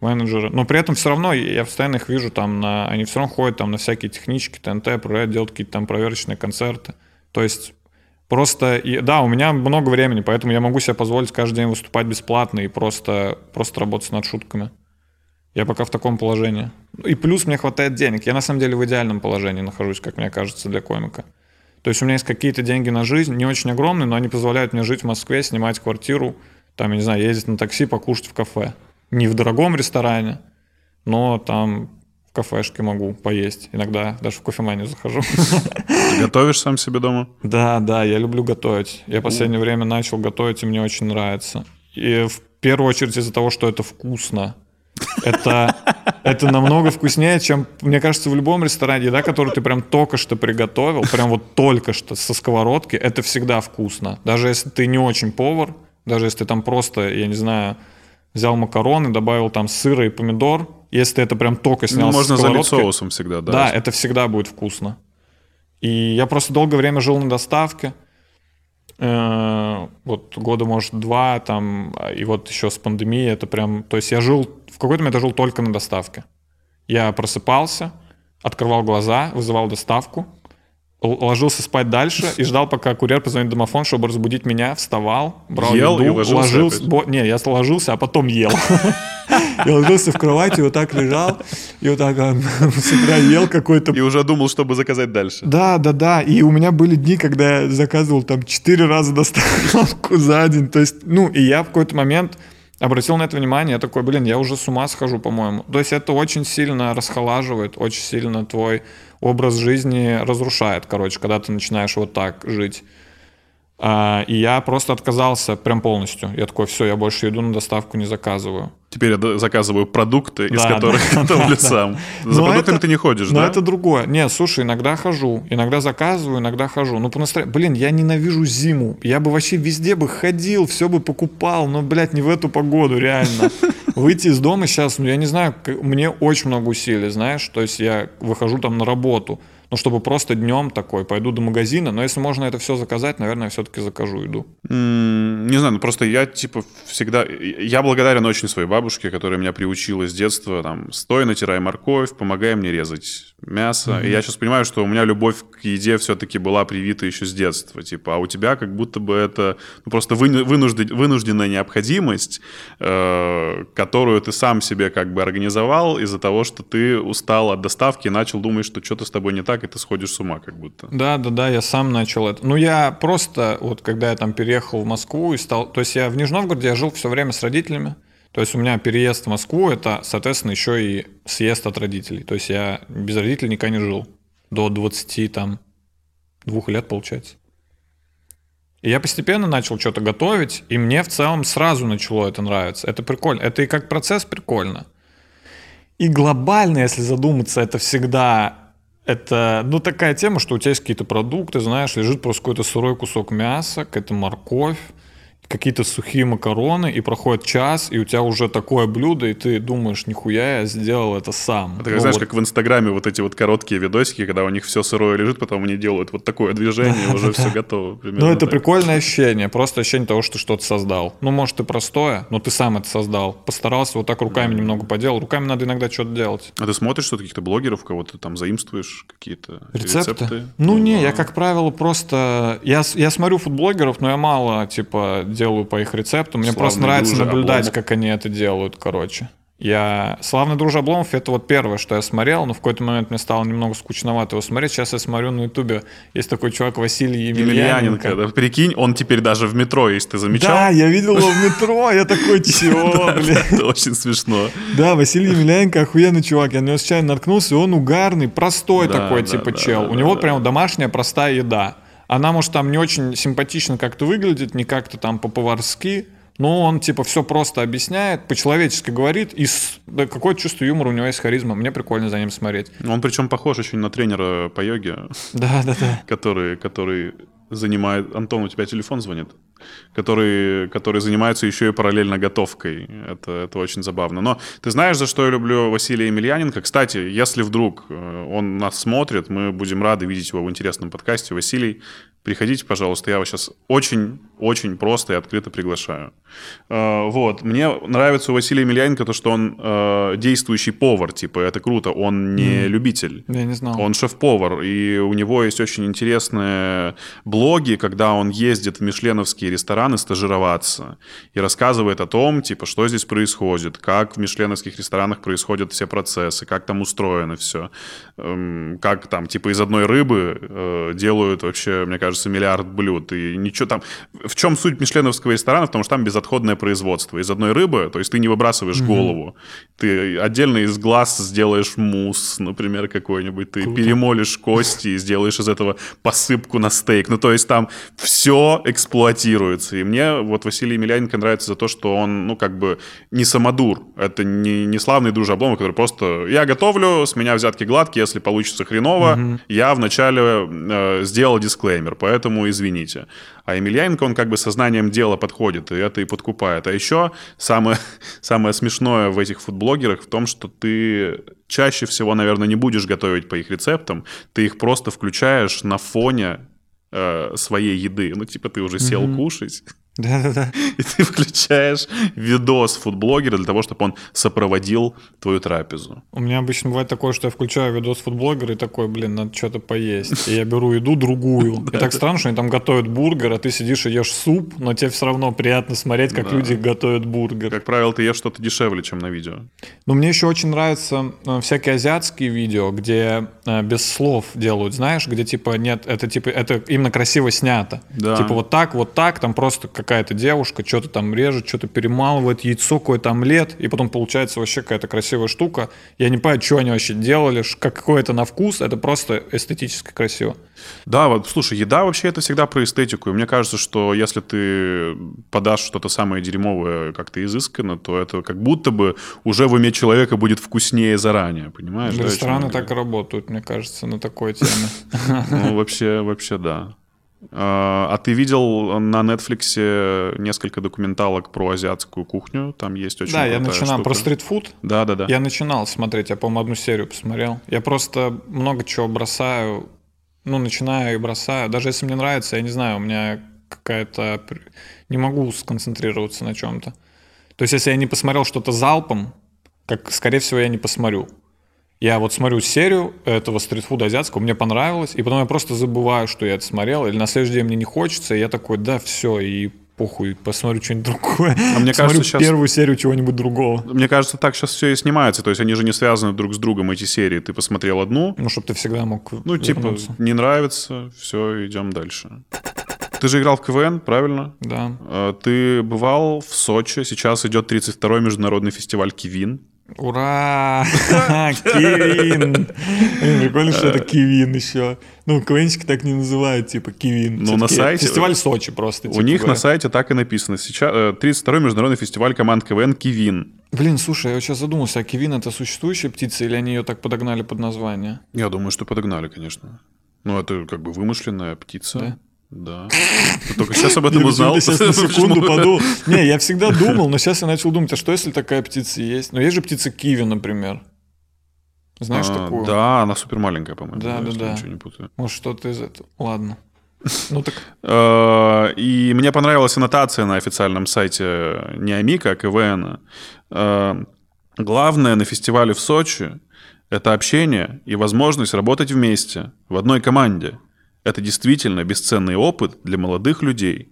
менеджеры. Но при этом все равно я постоянно их вижу там на... Они все равно ходят там на всякие технички, ТНТ, проверяют, делают какие-то там проверочные концерты. То есть Просто, и, да, у меня много времени, поэтому я могу себе позволить каждый день выступать бесплатно и просто, просто работать над шутками. Я пока в таком положении. И плюс мне хватает денег. Я на самом деле в идеальном положении нахожусь, как мне кажется, для комика. То есть у меня есть какие-то деньги на жизнь, не очень огромные, но они позволяют мне жить в Москве, снимать квартиру, там, я не знаю, ездить на такси, покушать в кафе. Не в дорогом ресторане, но там кафешке могу поесть. Иногда даже в кофеманию захожу. Ты готовишь сам себе дома? Да, да, я люблю готовить. Я в последнее время начал готовить, и мне очень нравится. И в первую очередь из-за того, что это вкусно. Это, это намного вкуснее, чем, мне кажется, в любом ресторане еда, которую ты прям только что приготовил, прям вот только что со сковородки, это всегда вкусно. Даже если ты не очень повар, даже если ты там просто, я не знаю, взял макароны, добавил там сыра и помидор, если ты это прям только снял Ну, можно залить сковородки, соусом всегда, да. да, это всегда будет вкусно. И я просто долгое время жил на доставке. Э, Вот года, может, два, там, и вот еще с пандемией это прям... То есть я жил, в какой-то момент я жил только на доставке. Я просыпался, открывал глаза, вызывал доставку, ложился спать дальше и ждал, пока курьер позвонит в домофон, чтобы разбудить меня, встал, брал Ел еду, и ложился ложился... опять? бо- Не, я ложился, а потом ел. Я ложился в кровати, вот так лежал, и вот так с утра ел какой-то И уже думал, чтобы заказать дальше. да, да, да. И у меня были дни, когда я заказывал там четыре раза доставку за день. То есть, ну, и я в какой-то момент обратил на это внимание. Я такой, блин, я уже с ума схожу, по-моему. То есть это очень сильно расхолаживает, очень сильно твой образ жизни разрушает, короче, когда ты начинаешь вот так жить. А, и я просто отказался прям полностью. Я такой, все, я больше еду на доставку не заказываю. Теперь я заказываю продукты, из Да, которых да, готовлю да, да. сам. За Но продуктами это- ты не ходишь, Но да? это другое. Не, слушай, иногда хожу, иногда заказываю, иногда хожу. Ну, по настроению. Блин, я ненавижу зиму. Я бы вообще везде бы ходил, все бы покупал, но, блядь, не в эту погоду, реально. Выйти из дома сейчас, ну, я не знаю, мне очень много усилий, знаешь, то есть я выхожу там на работу, ну, чтобы просто днем такой, пойду до магазина, но если можно это все заказать, наверное, все-таки закажу еду. М, Не знаю, ну просто я типа всегда... Я благодарен очень своей бабушке, которая меня приучила с детства, там, стой, натирай морковь, помогай мне резать мясо. И я сейчас понимаю, что у меня любовь к еде все-таки была привита еще с детства. Типа, а у тебя как будто бы это ну, просто выну- вынужден- вынужденная необходимость, э, которую ты сам себе как бы организовал из-за того, что ты устал от доставки и начал думать, что что-то с тобой не так, и ты сходишь с ума как будто. Да, да, да, я сам начал это. Ну, я просто, вот когда я там переехал в Москву и стал... То есть я в Нижнем Новгороде я жил все время с родителями. То есть у меня переезд в Москву, это, соответственно, еще и съезд от родителей. То есть я без родителей никогда не жил. До 20, там, двух лет, получается. И я постепенно начал что-то готовить, и мне в целом сразу начало это нравиться. Это прикольно. Это и как процесс прикольно. И глобально, если задуматься, это всегда это, ну, такая тема, что у тебя есть какие-то продукты, знаешь, лежит просто какой-то сырой кусок мяса, какая-то морковь, какие-то сухие макароны, и проходит час, и у тебя уже такое блюдо, и ты думаешь, нихуя, я сделал это сам. Это, Ну, знаешь, вот. как в Инстаграме вот эти вот короткие видосики, когда у них все сырое лежит, потом они делают вот такое движение, уже все готово. Ну, это так. прикольное ощущение, просто ощущение того, что что-то создал. Ну, может, и простое, но ты сам это создал. Постарался, вот так руками немного поделал. Руками надо иногда что-то делать. А ты смотришь что-то каких-то блогеров, кого-то там заимствуешь, какие-то Рецепты? рецепты? Ну, не, я, как правило, просто... Я, я смотрю футблогеров, но я мало, типа, делаю по их рецептам. Мне Славный просто нравится наблюдать, Обломов. как они это делают, короче. Я... Славный друж Обломов — это вот первое, что я смотрел, но в какой-то момент мне стало немного скучновато его смотреть. Сейчас я смотрю на ютубе, есть такой чувак Василий Емельяненко. Емельяненко, да. Прикинь, он теперь даже в метро есть, ты замечал? Да, я видел его в метро, я такой, чего, блядь. Это очень смешно. Да, Василий Емельяненко охуенный чувак. Я на него случайно наткнулся, он угарный, простой такой, типа, чел. У него прям домашняя простая еда. Она, может, там не очень симпатично как-то выглядит, не как-то там по-поварски, но он, типа, все просто объясняет, по-человечески говорит, и с- да, какое-то чувство юмора у него есть харизма. Мне прикольно за ним смотреть. Он причем похож очень на тренера по йоге, Да, да, да. который, который занимает... Антон, у тебя телефон звонит? Который, который занимается еще и параллельно готовкой. Это, это очень забавно. Но ты знаешь, за что я люблю Василия Емельяненко? Кстати, если вдруг э, он нас смотрит, мы будем рады видеть его в интересном подкасте. Василий, приходите, пожалуйста. Я вас сейчас очень-очень просто и открыто приглашаю. Э, Вот. Мне нравится у Василия Емельяненко то, что он э, действующий повар. Типа, это круто. Он не любитель. Я не знал. Он шеф-повар, и у него есть очень интересные блоги, когда он ездит в мишленовские рестораны стажироваться и рассказывает о том, типа, что здесь происходит, как в мишленовских ресторанах происходят все процессы, как там устроено все, как там, типа, из одной рыбы э, делают вообще, мне кажется, миллиард блюд, и ничего там... В чем суть мишленовского ресторана? Потому что там безотходное производство. Из одной рыбы, то есть ты не выбрасываешь голову, Ты отдельно из глаз сделаешь мусс, например, какой-нибудь. Ты Круто. перемолишь кости и сделаешь из этого посыпку на стейк. Ну, то есть там все эксплуатируется. И мне вот Василий Емельяненко нравится за то, что он, ну, как бы не самодур. Это не, не славный дружи Обломов, который просто «я готовлю, с меня взятки гладкие, если получится хреново, угу. я вначале э, сделал дисклеймер, поэтому извините». А Емельяненко, он как бы сознанием дела подходит, и это и подкупает. А еще самое, самое смешное в этих фудблогерах в том, что ты чаще всего, наверное, не будешь готовить по их рецептам, ты их просто включаешь на фоне э, своей еды. Ну, типа, ты уже сел mm-hmm. кушать, да-да-да. И ты включаешь видос фудблогера для того, чтобы он сопроводил твою трапезу. У меня обычно бывает такое, что я включаю видос фудблогера и такой, блин, надо что-то поесть. И я беру еду другую. И так странно, что они там готовят бургер, а ты сидишь и ешь суп, но тебе все равно приятно смотреть, как люди готовят бургер. Как правило, ты ешь что-то дешевле, чем на видео. Но мне еще очень нравятся э, всякие азиатские видео, где э, без слов делают, знаешь, где типа нет, это типа, это именно красиво снято. Типа вот так, вот так, там просто какая-то девушка что-то там режет, что-то перемалывает, яйцо, какой-то омлет, и потом получается вообще какая-то красивая штука. Я не понимаю, что они вообще делали, какой это на вкус, это просто эстетически красиво. Да, вот, слушай, еда вообще это всегда про эстетику. И мне кажется, что если ты подашь что-то самое дерьмовое как-то изысканно, то это как будто бы уже в уме человека будет вкуснее заранее, понимаешь? Рестораны так и работают, мне кажется, на такой теме. Ну, вообще, вообще, да. А, а ты видел на Netflix несколько документалок про азиатскую кухню? Там есть очень Да, я начинал штука. про стритфуд. Да, да, да. Я начинал смотреть, я, по-моему, одну серию посмотрел. Я просто много чего бросаю, ну, начинаю и бросаю. Даже если мне нравится, я не знаю, у меня какая-то... Не могу сконцентрироваться на чем-то. То есть, если я не посмотрел что-то залпом, как, скорее всего, я не посмотрю. Я вот смотрю серию этого стритфуда азиатского, мне понравилось, и потом я просто забываю, что я это смотрел, или на следующий день мне не хочется, и я такой, да, все, и похуй, посмотрю что-нибудь другое. А мне кажется, сейчас... первую серию чего-нибудь другого. Мне кажется, так сейчас все и снимается. То есть они же не связаны друг с другом, эти серии. Ты посмотрел одну. Ну, чтобы ты всегда мог Ну, типа, не нравится, все, идем дальше. Ты же играл в КВН, правильно? Да. А, ты бывал в Сочи. Сейчас идет 32-й международный фестиваль Кивин. Ура! Кивин! Прикольно, что это Кивин еще. Ну, КВНщики так не называют, типа Кивин. Ну, на сайте... Фестиваль Сочи просто. У типа, них на сайте так и написано. Сейчас 32-й э, международный фестиваль команд КВН Кивин. Блин, слушай, я сейчас задумался, а Кивин это существующая птица или они ее так подогнали под название? Я думаю, что подогнали, конечно. Ну, это как бы вымышленная птица. Да? Ты только сейчас об этом узнал. Сейчас на секунду подумал. Не, я всегда думал, но сейчас я начал думать, а что если такая птица есть? Ну, есть же птица киви, например. Знаешь а, такую? Да, она супер маленькая, по-моему. Да, да, да. Ничего не путаю. Может, что-то из этого. Ладно. Ну так. А, и мне понравилась аннотация на официальном сайте не Амика, а КВН. А, главное на фестивале в Сочи – это общение и возможность работать вместе, в одной команде – это действительно бесценный опыт для молодых людей.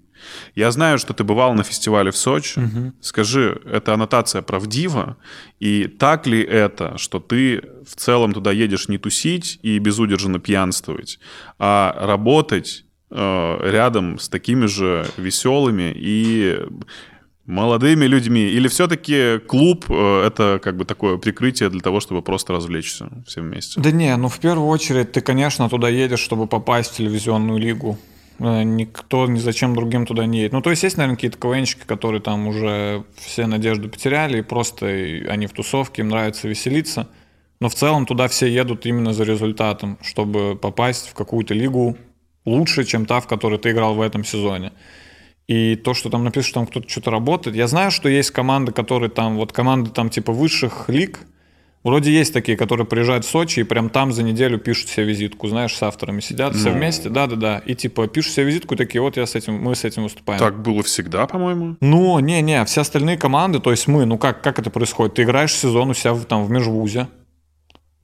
Я знаю, что ты бывал на фестивале в Сочи. Угу. Скажи, эта аннотация правдива? И так ли это, что ты в целом туда едешь не тусить и безудержно пьянствовать, а работать э, рядом с такими же веселыми и молодыми людьми? Или все-таки клуб э, — это как бы такое прикрытие для того, чтобы просто развлечься все вместе? Да не, ну в первую очередь ты, конечно, туда едешь, чтобы попасть в телевизионную лигу. Э, никто ни зачем другим туда не едет. Ну, то есть есть, наверное, какие-то КВНщики, которые там уже все надежды потеряли, и просто они в тусовке, им нравится веселиться. Но в целом туда все едут именно за результатом, чтобы попасть в какую-то лигу лучше, чем та, в которой ты играл в этом сезоне. И то, что там написано, что там кто-то что-то работает. Я знаю, что есть команды, которые там, вот команды там типа высших лиг, Вроде есть такие, которые приезжают в Сочи и прям там за неделю пишут себе визитку, знаешь, с авторами сидят ну. все вместе, да-да-да, и типа пишут себе визитку, такие, вот я с этим, мы с этим выступаем. Так было всегда, по-моему? Ну, не-не, все остальные команды, то есть мы, ну как, как это происходит? Ты играешь сезон у себя там в межвузе,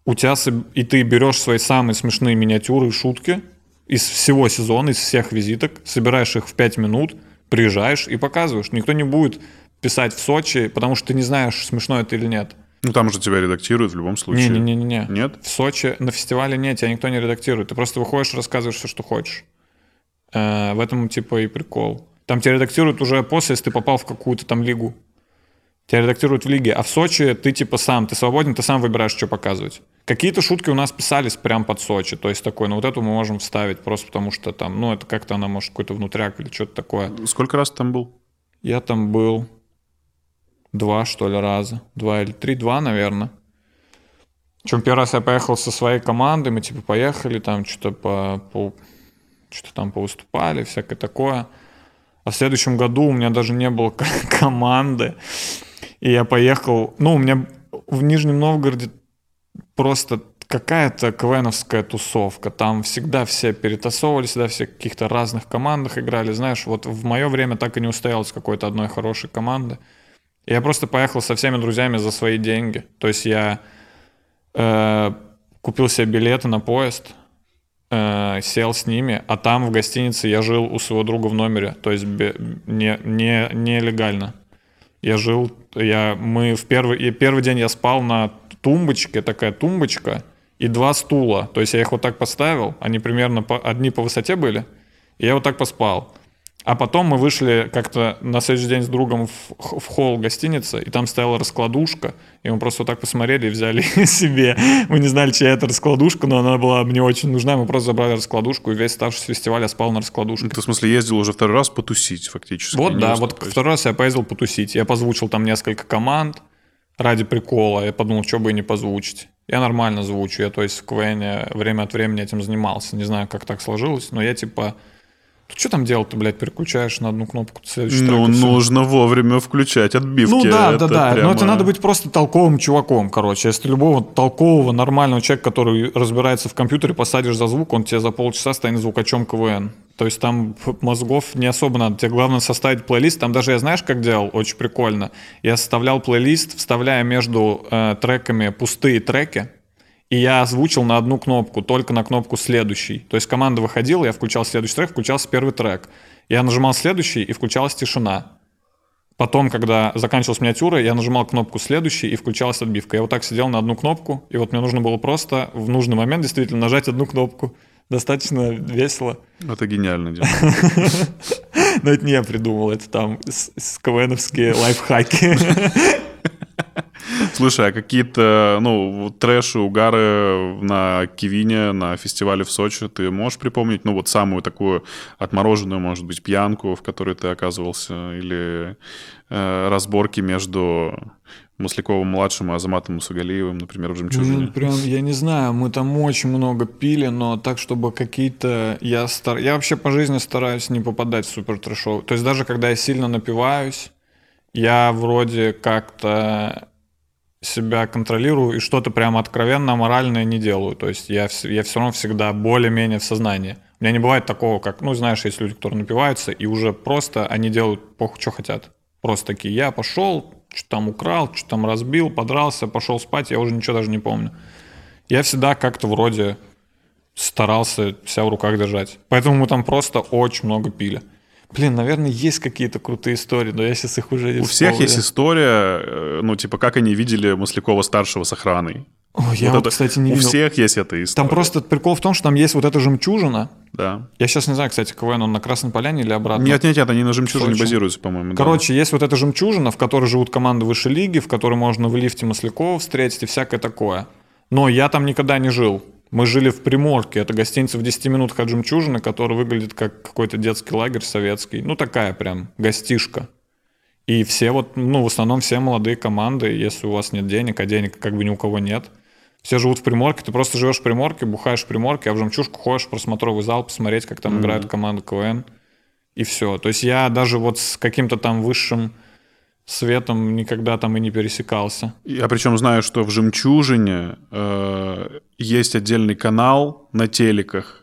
у тебя, и ты берешь свои самые смешные миниатюры и шутки из всего сезона, из всех визиток, собираешь их в 5 минут, приезжаешь и показываешь. Никто не будет писать в Сочи, потому что ты не знаешь, смешно это или нет. Ну, там же тебя редактируют в любом случае. Не-не-не. Нет? В Сочи на фестивале нет, тебя никто не редактирует. Ты просто выходишь, рассказываешь все, что хочешь. Э, в этом, типа, и прикол. Там тебя редактируют уже после, если ты попал в какую-то там лигу. Тебя редактируют в лиге, а в Сочи ты типа сам, ты свободен, ты сам выбираешь, что показывать. Какие-то шутки у нас писались прям под Сочи, то есть такой, ну вот эту мы можем вставить просто потому что там, ну это как-то она может какой-то внутряк или что-то такое. Сколько раз ты там был? Я там был два, что ли, раза. Два или три, два, наверное. Причем первый раз я поехал со своей командой, мы типа поехали, там что-то по, по что-то там повыступали, всякое такое. А в следующем году у меня даже не было команды. И я поехал, ну, у меня в Нижнем Новгороде просто какая-то КВНовская тусовка. Там всегда все перетасовывались, всегда все в каких-то разных командах играли. Знаешь, вот в мое время так и не устоялось какой-то одной хорошей команды. Я просто поехал со всеми друзьями за свои деньги. То есть я э, купил себе билеты на поезд, э, сел с ними, а там в гостинице я жил у своего друга в номере, то есть бе, не, не, нелегально. Я жил, я, мы в первый, и первый день я спал на тумбочке, такая тумбочка, и два стула. То есть я их вот так поставил, они примерно по, одни по высоте были, и я вот так поспал. А потом мы вышли как-то на следующий день с другом в, в холл гостиницы, и там стояла раскладушка, и мы просто вот так посмотрели и взяли себе. Мы не знали, чья это раскладушка, но она была мне очень нужна, мы просто забрали раскладушку, и весь оставшийся фестиваль я спал на раскладушке. Ты, в смысле, ездил уже второй раз потусить фактически? Вот, да, вот второй раз я поездил потусить. Я позвучил там несколько команд ради прикола. Я подумал, что бы и не позвучить. Я нормально звучу, я, то есть, в КВН время от времени этим занимался. Не знаю, как так сложилось, но я, типа, что там делать-то, блядь, переключаешь на одну кнопку следующий Ну, трек, нужно вовремя включать отбивки. Ну да, это да, да. Прямо... Но это надо быть просто толковым чуваком, короче. Если любого толкового, нормального человека, который разбирается в компьютере, посадишь за звук, он тебе за полчаса станет звукачом КВН. То есть там мозгов не особо надо. Тебе главное составить плейлист. Там даже я знаешь, как делал? Очень прикольно. Я составлял плейлист, вставляя между э, треками пустые треки, и я озвучил на одну кнопку, только на кнопку «следующий». То есть команда выходила, я включал следующий трек, включался первый трек. Я нажимал «следующий» и включалась тишина. Потом, когда заканчивалась миниатюра, я нажимал кнопку «следующий» и включалась отбивка. Я вот так сидел на одну кнопку, и вот мне нужно было просто в нужный момент действительно нажать одну кнопку. Достаточно весело. Это гениально. Но это не я придумал, это там КВНовские лайфхаки. Слушай, а какие-то, ну, трэши, угары на Кивине, на фестивале в Сочи ты можешь припомнить? Ну, вот самую такую отмороженную, может быть, пьянку, в которой ты оказывался, или э, разборки между Масляковым-младшим и Азаматом Мусагалиевым, например, в «Жемчужине»? Ну, прям, я не знаю, мы там очень много пили, но так, чтобы какие-то... Я, стар... я вообще по жизни стараюсь не попадать в супер трэшовый. То есть даже когда я сильно напиваюсь, я вроде как-то себя контролирую и что-то прям откровенно моральное не делаю. То есть я, я все равно всегда более-менее в сознании. У меня не бывает такого, как, ну, знаешь, есть люди, которые напиваются, и уже просто они делают похуй, что хотят. Просто такие, я пошел, что там украл, что там разбил, подрался, пошел спать, я уже ничего даже не помню. Я всегда как-то вроде старался себя в руках держать. Поэтому мы там просто очень много пили. Блин, наверное, есть какие-то крутые истории, но я сейчас их уже не У всех есть история, э, ну, типа, как они видели Маслякова-старшего с охраной. О, я вот, вот, кстати, не У видел. всех есть эта история. Там просто прикол в том, что там есть вот эта жемчужина. Да. Я сейчас не знаю, кстати, КВН, он на Красной Поляне или обратно? Нет, нет, нет, они на жемчужине Сочи. базируются, по-моему. Короче, да. есть вот эта жемчужина, в которой живут команды высшей лиги, в которой можно в лифте Маслякова встретить и всякое такое. Но я там никогда не жил. Мы жили в Приморке, это гостиница в 10 минутах от Жемчужины, которая выглядит как какой-то детский лагерь советский. Ну, такая прям гостишка. И все вот, ну, в основном все молодые команды, если у вас нет денег, а денег как бы ни у кого нет, все живут в Приморке, ты просто живешь в Приморке, бухаешь в Приморке, а в Жемчужку ходишь в просмотровый зал посмотреть, как там mm-hmm. играет команда КВН, и все. То есть я даже вот с каким-то там высшим светом никогда там и не пересекался. Я причем знаю, что в «Жемчужине» э, есть отдельный канал на телеках,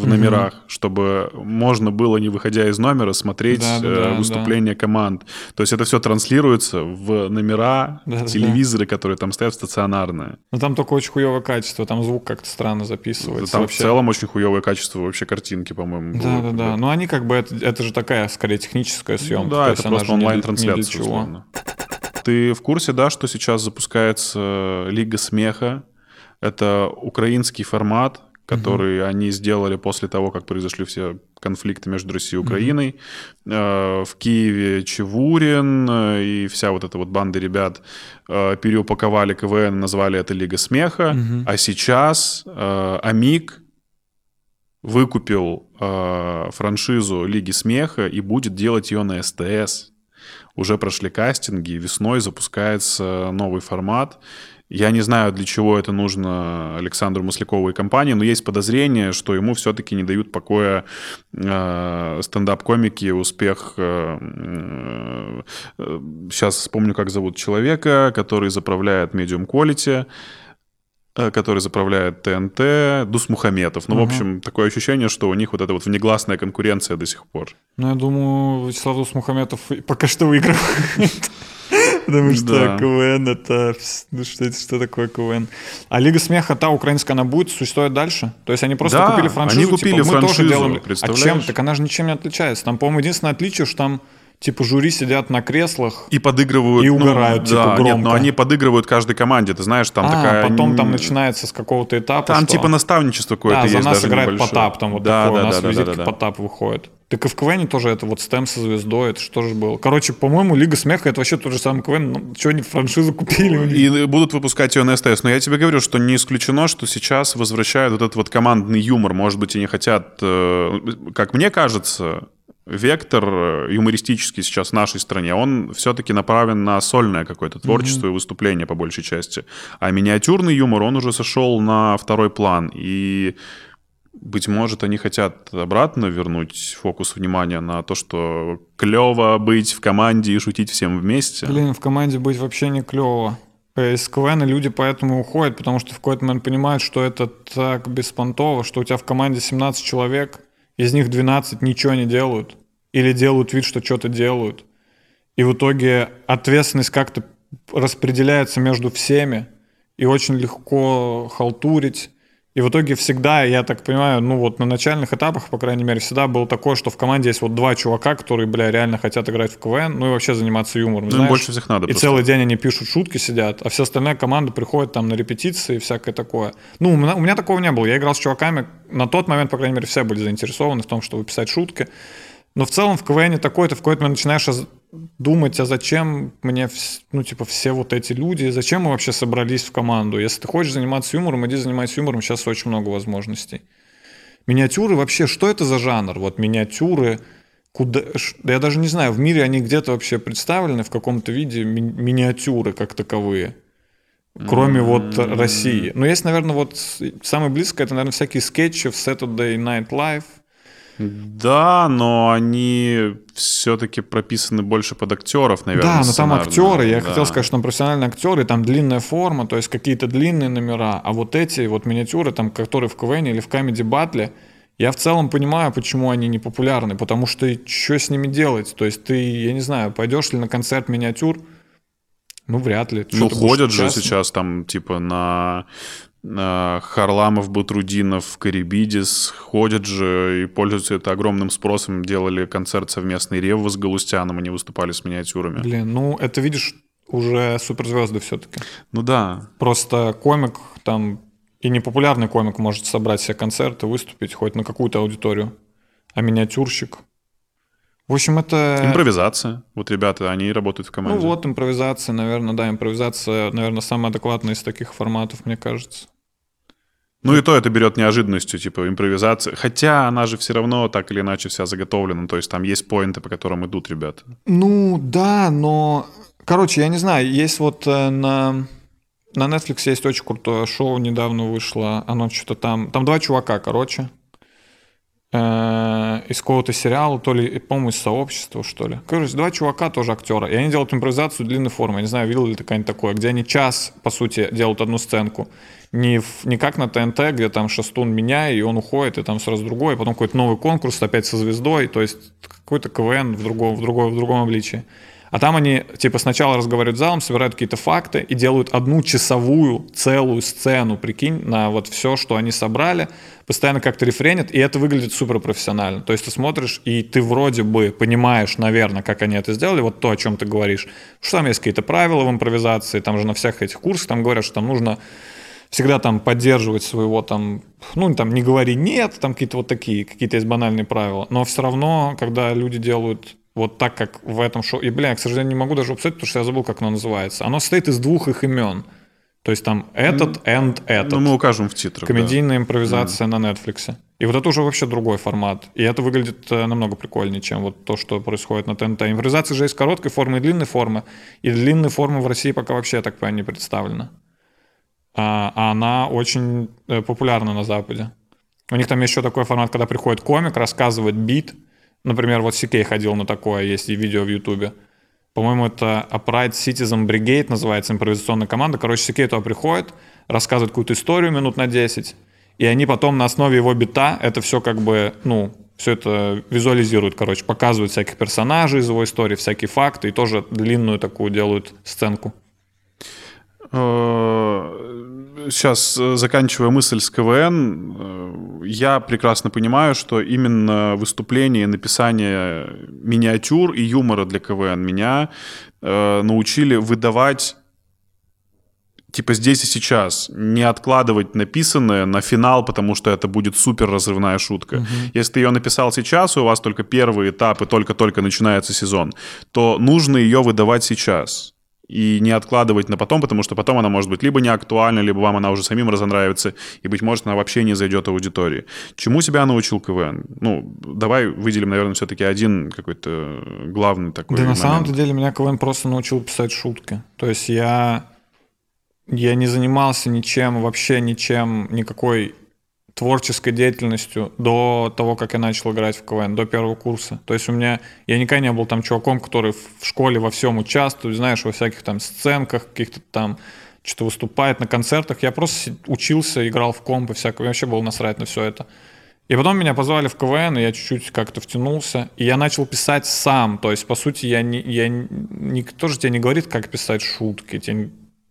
в номерах, угу. чтобы можно было, не выходя из номера, смотреть да, да, э, выступления да. команд. То есть это все транслируется в номера, да, телевизоры, да. которые там стоят стационарные. Но там только очень хуевое качество, там звук как-то странно записывается. Там вообще. в целом очень хуевое качество вообще картинки, по-моему. Да, да, да. Но они как бы, это, это же такая, скорее, техническая ну съемка. Ну, да, это просто онлайн-трансляция, Ты в курсе, да, что сейчас запускается Лига смеха? Это украинский формат, который они сделали после того, как произошли все конфликты между Россией и Украиной. Э, В Киеве Чевурин э, и вся вот эта вот банда ребят э, переупаковали КВН, назвали это Лига смеха. А сейчас Амик выкупил франшизу Лиги смеха и будет делать ее на СТС. Уже прошли кастинги, весной запускается новый формат. Я не знаю, для чего это нужно Александру Маслякову и компании, но есть подозрение, что ему все-таки не дают покоя э, стендап-комики, успех... Э, э, сейчас вспомню, как зовут человека, который заправляет Medium Quality э, который заправляет ТНТ, Дус Мухаметов. Ну, в общем, такое ощущение, что у них вот эта вот внегласная конкуренция до сих пор. Ну, я думаю, Вячеслав Дусмухаметов пока что выигрывает. Потому что. КВН это... Ну, что, это, что такое КВН? А Лига смеха, та украинская, она будет существовать дальше? То есть они просто купили франшизу? они купили типа, мы тоже франшизу, делаем... А представляешь? чем? Так она же ничем не отличается. Там, по-моему, единственное отличие, что там типа жюри сидят на креслах, И подыгрывают... И ну, угорают, типа, да, Нет, громко. но они подыгрывают каждой команде, ты знаешь, там а такая... потом там начинается с какого-то этапа, Там что- типа наставничество какое-то Да, за есть нас даже играет небольшое. Потап, там вот да, такое, да, у нас да, да, визитка да, да. Потап выходит. Так и в КВН тоже это вот стем со звездой, это что же было? Короче, по-моему, Лига Смеха это вообще тот же самый КВН, ну, что они франшизу купили у них? И будут выпускать ее на СТС. Но я тебе говорю, что не исключено, что сейчас возвращают вот этот вот командный юмор. Может быть, и не хотят... э, Как мне кажется, вектор э, юмористический сейчас в нашей стране, он все-таки направлен на сольное какое-то творчество и выступление по большей части. А миниатюрный юмор, он уже сошел на второй план. И быть может, они хотят обратно вернуть фокус внимания на то, что клево быть в команде и шутить всем вместе. Блин, в команде быть вообще не клево. Из КВН люди поэтому уходят, потому что в какой-то момент понимают, что это так беспонтово, что у тебя в команде 17 человек, из них 12 ничего не делают. Или делают вид, что что-то делают. И в итоге ответственность как-то распределяется между всеми, и очень легко халтурить. И в итоге всегда, я так понимаю, ну вот на начальных этапах, по крайней мере, всегда было такое, что в команде есть вот два чувака, которые, бля, реально хотят играть в КВН, ну и вообще заниматься юмором. Ну, знаешь. больше всех надо И просто. целый день они пишут шутки, сидят, а вся остальная команда приходит там на репетиции и всякое такое. Ну, у меня, у меня такого не было. Я играл с чуваками, на тот момент, по крайней мере, все были заинтересованы в том, чтобы писать шутки. Но в целом в КВН такой, ты в какой-то момент начинаешь думать, а зачем мне, ну, типа, все вот эти люди, зачем мы вообще собрались в команду? Если ты хочешь заниматься юмором, иди занимайся юмором, сейчас очень много возможностей. Миниатюры вообще, что это за жанр? Вот миниатюры, куда... да я даже не знаю, в мире они где-то вообще представлены в каком-то виде, ми- миниатюры как таковые? Кроме вот России. Но есть, наверное, вот самое близкое, это, наверное, всякие скетчи в Saturday Night Live. Да, но они все-таки прописаны больше под актеров, наверное. Да, но там актеры, я Да. хотел сказать, что там профессиональные актеры, там длинная форма, то есть какие-то длинные номера, а вот эти вот миниатюры, там, которые в КВН или в Камеди Батле, я в целом понимаю, почему они не популярны, потому что что с ними делать? То есть ты, я не знаю, пойдешь ли на концерт миниатюр? Ну, вряд ли. Ну, ты ходят же сейчас там, типа, на Харламов, Батрудинов, Карибидис, ходят же и пользуются это огромным спросом. Делали концерт совместный Ревва с Галустяном, они выступали с миниатюрами. Блин, ну, это, видишь, уже суперзвезды все-таки. Ну да, Просто комик там и непопулярный комик может собрать себе концерт и выступить хоть на какую-то аудиторию. А миниатюрщик. В общем, это... импровизация. Вот ребята, они работают в Ну команде. вот, импровизация, наверное, да, импровизация, наверное, самая адекватная из таких форматов, мне кажется. Ну и то это берет неожиданностью, типа импровизация. Хотя она же все равно так или иначе вся заготовлена. То есть там есть поинты, по которым идут ребята. Ну, да, но... Короче, я не знаю, есть вот э, на... На Netflix есть очень крутое шоу, недавно вышло. Оно что-то там... Там два чувака, короче. Э, из какого-то сериала, то ли, по-моему, из сообщества, что ли. Короче, два чувака, тоже актера. И они делают импровизацию длинной формы. Я не знаю, видел ли ты какое-нибудь такое, где они час, по сути, делают одну сценку. Не, в- не как на ТНТ, где там Шастун меня, и он уходит, и там сразу другой, потом какой-то новый конкурс опять со звездой, то есть какой-то КВН в другом, в другом, в другом обличии. А там они, типа, сначала разговаривают с залом, собирают какие-то факты и делают одну часовую целую сцену, прикинь, на вот все, что они собрали, постоянно как-то рефренят, и это выглядит супер профессионально. То есть ты смотришь, и ты вроде бы понимаешь, наверное, как они это сделали, вот то, о чем ты говоришь, что там есть какие-то правила в импровизации, там же на всех этих курсах там говорят, что там нужно всегда там поддерживать своего там, ну, там, не говори нет, там какие-то вот такие, какие-то есть банальные правила. Но все равно, когда люди делают вот так, как в этом шоу, и, бля, я, к сожалению, не могу даже описать, потому что я забыл, как оно называется. Оно состоит из двух их имен. То есть там этот, and этот. Ну, мы укажем в титрах. Комедийная да. импровизация mm. на Netflix. И вот это уже вообще другой формат. И это выглядит э, намного прикольнее, чем вот то, что происходит на ТНТ. Импровизация же есть короткой формы и длинной формы. И длинной формы в России пока вообще, я так понимаю, не представлена. А, она очень э, популярна на Западе. У них там еще такой формат, когда приходит комик, рассказывает бит. Например, вот Сикей ходил на такое, есть и видео в Ютубе. По-моему, это Upright Citizen Brigade называется импровизационная команда. Короче, Сикей туда приходит, рассказывает какую-то историю минут на 10, и они потом на основе его бита это все как бы, ну, все это визуализируют, короче, показывают всяких персонажей из его истории, всякие факты, и тоже длинную такую делают сценку. Сейчас, э, заканчивая мысль с КВН, э, я прекрасно понимаю, что именно выступление, написание миниатюр и юмора для КВН меня э, научили выдавать типа здесь и сейчас, не откладывать написанное на финал, потому что это будет супер разрывная шутка. Угу. Если ты ее написал сейчас, и у вас только первый этап, и только-только начинается сезон, то нужно ее выдавать сейчас и не откладывать на потом, потому что потом она может быть либо не актуальна, либо вам она уже самим разонравится, и, быть может, она вообще не зайдет аудитории. Чему себя научил КВН? Ну, давай выделим, наверное, все-таки один какой-то главный такой Да момент. на самом деле меня КВН просто научил писать шутки. То есть я, я не занимался ничем, вообще ничем, никакой творческой деятельностью до того, как я начал играть в КВН, до первого курса. То есть у меня, я никогда не был там чуваком, который в школе во всем участвует, знаешь, во всяких там сценках, каких-то там что-то выступает на концертах. Я просто учился, играл в комп и всякое. Вообще было насрать на все это. И потом меня позвали в КВН, и я чуть-чуть как-то втянулся. И я начал писать сам. То есть, по сути, я не, я, никто же тебе не говорит, как писать шутки. Тебе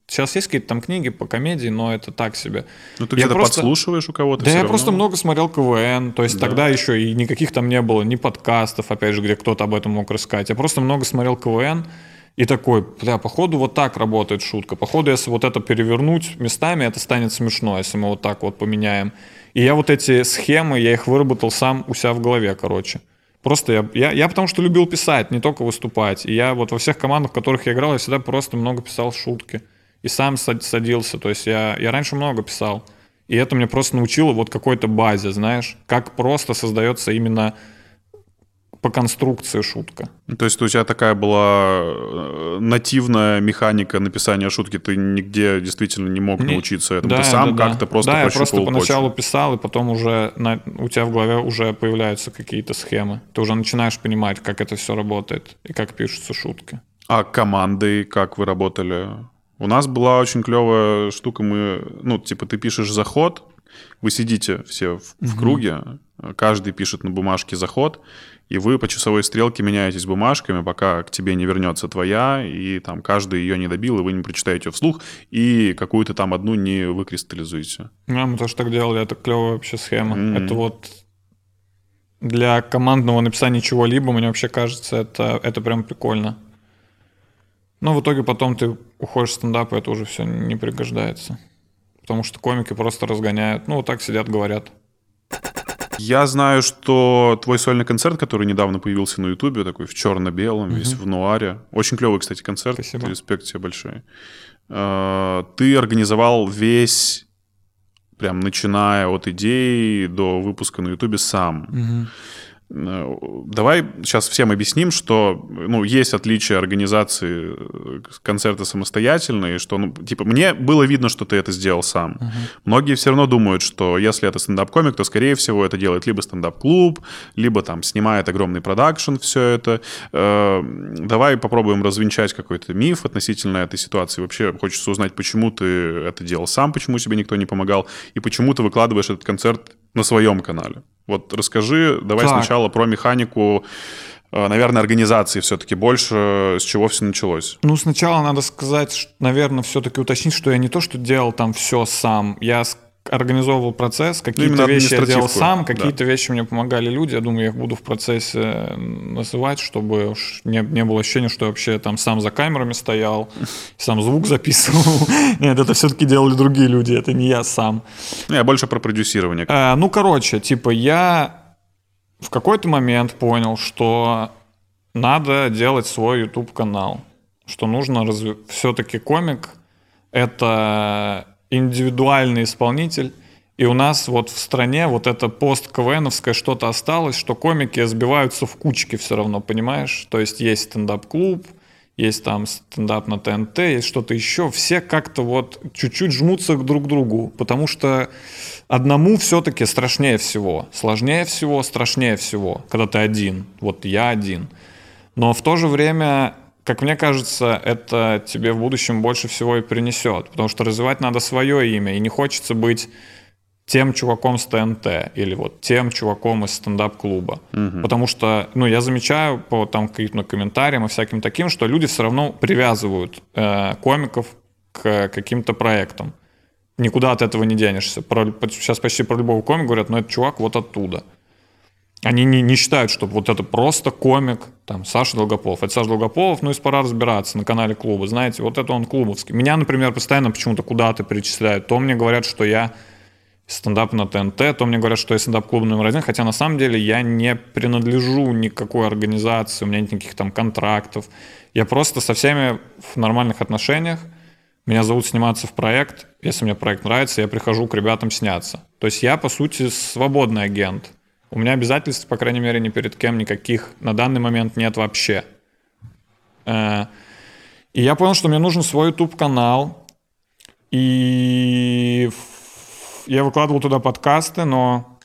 Сейчас есть какие-то там книги по комедии, но это так себе. Ну, ты где-то просто... подслушиваешь у кого-то? Да, я равно? просто много смотрел КВН. То есть да. тогда еще и никаких там не было, ни подкастов, опять же, где кто-то об этом мог рассказать. Я просто много смотрел КВН и такой, бля, походу вот так работает шутка. Походу, если вот это перевернуть местами, это станет смешно, если мы вот так вот поменяем. И я вот эти схемы, я их выработал сам у себя в голове, короче. Просто я, я, я потому что любил писать, не только выступать. И я вот во всех командах, в которых я играл, я всегда просто много писал шутки и сам садился. То есть я, я раньше много писал. И это мне просто научило вот какой-то базе, знаешь, как просто создается именно по конструкции шутка. То есть у тебя такая была э, нативная механика написания шутки, ты нигде действительно не мог не... научиться этому, да, ты сам да, как-то да. просто Да, я просто поначалу почву. писал, и потом уже на... у тебя в голове уже появляются какие-то схемы. Ты уже начинаешь понимать, как это все работает и как пишутся шутки. А командой как вы работали? У нас была очень клевая штука. Мы, ну, типа, ты пишешь заход, вы сидите все в, в круге, каждый пишет на бумажке заход, и вы по часовой стрелке меняетесь бумажками, пока к тебе не вернется твоя, и там каждый ее не добил, и вы не прочитаете вслух, и какую-то там одну не выкристаллизуете. Да, мы тоже так делали, это клевая вообще схема. Mm-hmm. Это вот для командного написания чего-либо, мне вообще кажется, это, это прям прикольно. Но в итоге потом ты уходишь в стендап, и это уже все не пригождается. Потому что комики просто разгоняют. Ну, вот так сидят, говорят. Я знаю, что твой сольный концерт, который недавно появился на Ютубе, такой в черно-белом, весь в нуаре. Очень клевый, кстати, концерт. Спасибо. Респект тебе большой. А, ты организовал весь, прям начиная от идеи до выпуска на Ютубе сам. Угу. Давай сейчас всем объясним, что ну, есть отличие организации э, концерта самостоятельно, и что, ну, типа, мне было видно, что ты это сделал сам. Uh-huh. Многие все равно думают, что если это стендап-комик, то, скорее всего, это делает либо стендап-клуб, либо там снимает огромный продакшн, все это. Э, давай попробуем развенчать какой-то миф относительно этой ситуации. Вообще хочется узнать, почему ты это делал сам, почему тебе никто не помогал, и почему ты выкладываешь этот концерт на своем канале. Вот расскажи, давай так. сначала про механику, э, наверное, организации все-таки больше, с чего все началось. Ну, сначала надо сказать, наверное, все-таки уточнить, что я не то, что делал там все сам, я организовывал процесс, какие-то именно вещи я делал сам, да. какие-то вещи мне помогали люди. Я думаю, я их буду в процессе называть, чтобы уж не, не было ощущения, что я вообще там сам за камерами стоял, сам звук записывал. Нет, это все-таки делали другие люди, это не я сам. Я больше про продюсирование. Э, ну, короче, типа я в какой-то момент понял, что надо делать свой YouTube-канал, что нужно разве... все-таки комик — это индивидуальный исполнитель, и у нас вот в стране вот это пост-КВНовское что-то осталось, что комики сбиваются в кучки все равно, понимаешь? То есть есть стендап-клуб, есть там стендап на ТНТ, есть что-то еще. Все как-то вот чуть-чуть жмутся друг к другу, потому что одному все-таки страшнее всего. Сложнее всего, страшнее всего, когда ты один. Вот я один. Но в то же время, как мне кажется, это тебе в будущем больше всего и принесет, потому что развивать надо свое имя, и не хочется быть тем чуваком с ТНТ или вот тем чуваком из стендап-клуба. Потому что, ну, я замечаю по там каким-то комментариям и всяким таким, что люди все равно привязывают э, комиков к каким-то проектам. Никуда от этого не денешься. Про, сейчас почти про любого комика говорят, но это чувак вот оттуда. Они не, не считают, что вот это просто комик, там, Саша Долгополов. Это Саша Долгополов, ну, и пора разбираться на канале клуба. Знаете, вот это он клубовский. Меня, например, постоянно почему-то куда-то перечисляют. То мне говорят, что я стендап на ТНТ, то мне говорят, что я стендап-клуб номер один, хотя на самом деле я не принадлежу никакой организации, у меня нет никаких там контрактов. Я просто со всеми в нормальных отношениях. Меня зовут сниматься в проект. Если мне проект нравится, я прихожу к ребятам сняться. То есть я, по сути, свободный агент. У меня обязательств, по крайней мере, ни перед кем никаких на данный момент нет вообще. Э, И я понял, что мне нужен свой YouTube-канал. И я выкладывал туда подкасты, но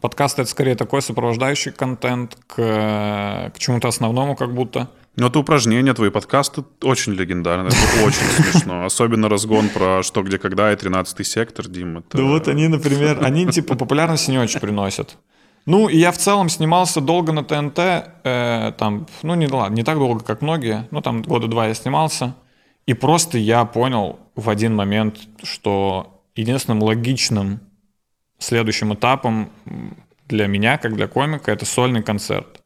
подкасты — это скорее такой сопровождающий контент к, к чему-то основному как будто. Но это упражнения, твои подкасты очень легендарные. Это очень смешно. Особенно разгон про что, где, когда и 13 сектор, Дим. Это... Да вот они, например, они типа популярности не очень приносят. Ну, и я в целом снимался долго на ТНТ, э, там, ну, не, ладно, не так долго, как многие, ну, там, года два я снимался, и просто я понял в один момент, что единственным логичным следующим этапом для меня, как для комика, это сольный концерт.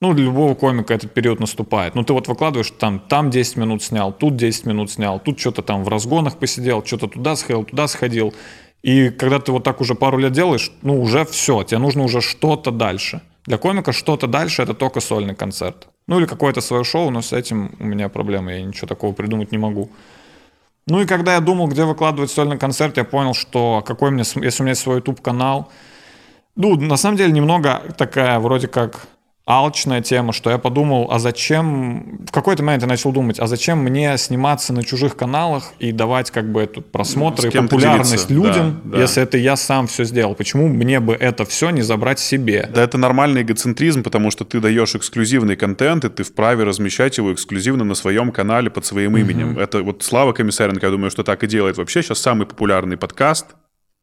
Ну, для любого комика этот период наступает. Ну, ты вот выкладываешь, там, там 10 минут снял, тут 10 минут снял, тут что-то там в разгонах посидел, что-то туда сходил, туда сходил. И когда ты вот так уже пару лет делаешь, ну, уже все, тебе нужно уже что-то дальше. Для комика что-то дальше — это только сольный концерт. Ну, или какое-то свое шоу, но с этим у меня проблемы, я ничего такого придумать не могу. Ну и когда я думал, где выкладывать сольный концерт, я понял, что какой мне, если у меня есть свой YouTube-канал, ну, на самом деле, немного такая вроде как алчная тема, что я подумал, а зачем... В какой-то момент я начал думать, а зачем мне сниматься на чужих каналах и давать как бы эту просмотр Ну, и популярность делиться, людям, да, да. если это я сам все сделал? Почему мне бы это все не забрать себе? Да, это нормальный эгоцентризм, потому что ты даешь эксклюзивный контент, и ты вправе размещать его эксклюзивно на своем канале под своим именем. Это вот Слава Комиссаренко, я думаю, что так и делает вообще. Сейчас самый популярный подкаст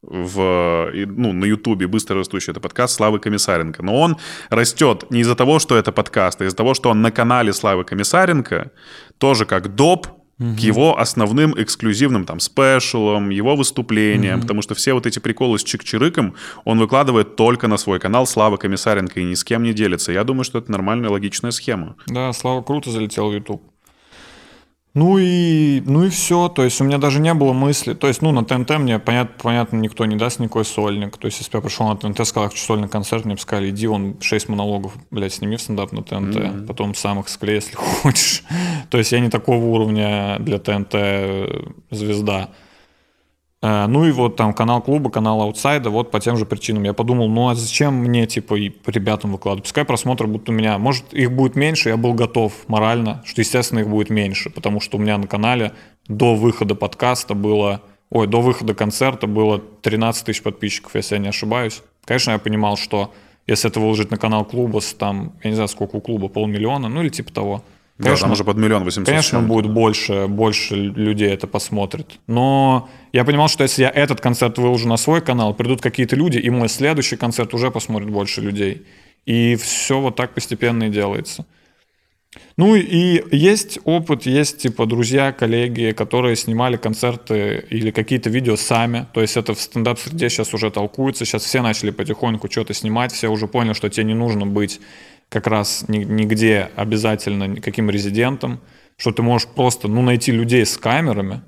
в, ну, на Ютубе быстро растущий это подкаст Славы Комиссаренко. Но он растет не из-за того, что это подкаст, а из-за того, что он на канале Славы Комиссаренко тоже как доп к его основным эксклюзивным там спешалам, его выступлениям, потому что все вот эти приколы с чик-чирыком он выкладывает только на свой канал Слава Комиссаренко и ни с кем не делится. Я думаю, что это нормальная логичная схема. Да, Слава круто залетел в YouTube. Ну и, ну и все, то есть у меня даже не было мысли, то есть, ну, на ТНТ мне, понятно, понятно, никто не даст никакой сольник, то есть, если бы я пришел на ТНТ, сказал, хочу сольный концерт, мне бы сказали, иди, он 6 монологов, блядь, сними в стендап на ТНТ, потом сам их склей, если хочешь. то есть, я не такого уровня для ТНТ звезда. Э, Ну и вот там канал клуба, канал аутсайда, вот по тем же причинам. Я подумал, ну а зачем мне, типа, и ребятам выкладывать? Пускай просмотры будут у меня. Может, их будет меньше, я был готов морально, что, естественно, их будет меньше, потому что у меня на канале до выхода подкаста было, ой, до выхода концерта было 13 тысяч подписчиков, если я не ошибаюсь. Конечно, я понимал, что если это выложить на канал клуба с там, я не знаю, сколько у клуба, полмиллиона, ну или типа того. Да, там уже под миллион восемьсот. Конечно, будет больше, больше людей это посмотрит. Но я понимал, что если я этот концерт выложу на свой канал, придут какие-то люди, и мой следующий концерт уже посмотрит больше людей. И все вот так постепенно и делается. Ну и есть опыт, есть типа друзья, коллеги, которые снимали концерты или какие-то видео сами. То есть это в стендап-среде сейчас уже толкуется. Сейчас все начали потихоньку что-то снимать. Все уже поняли, что тебе не нужно быть как раз нигде обязательно каким резидентом. Что ты можешь просто ну, найти людей с камерами,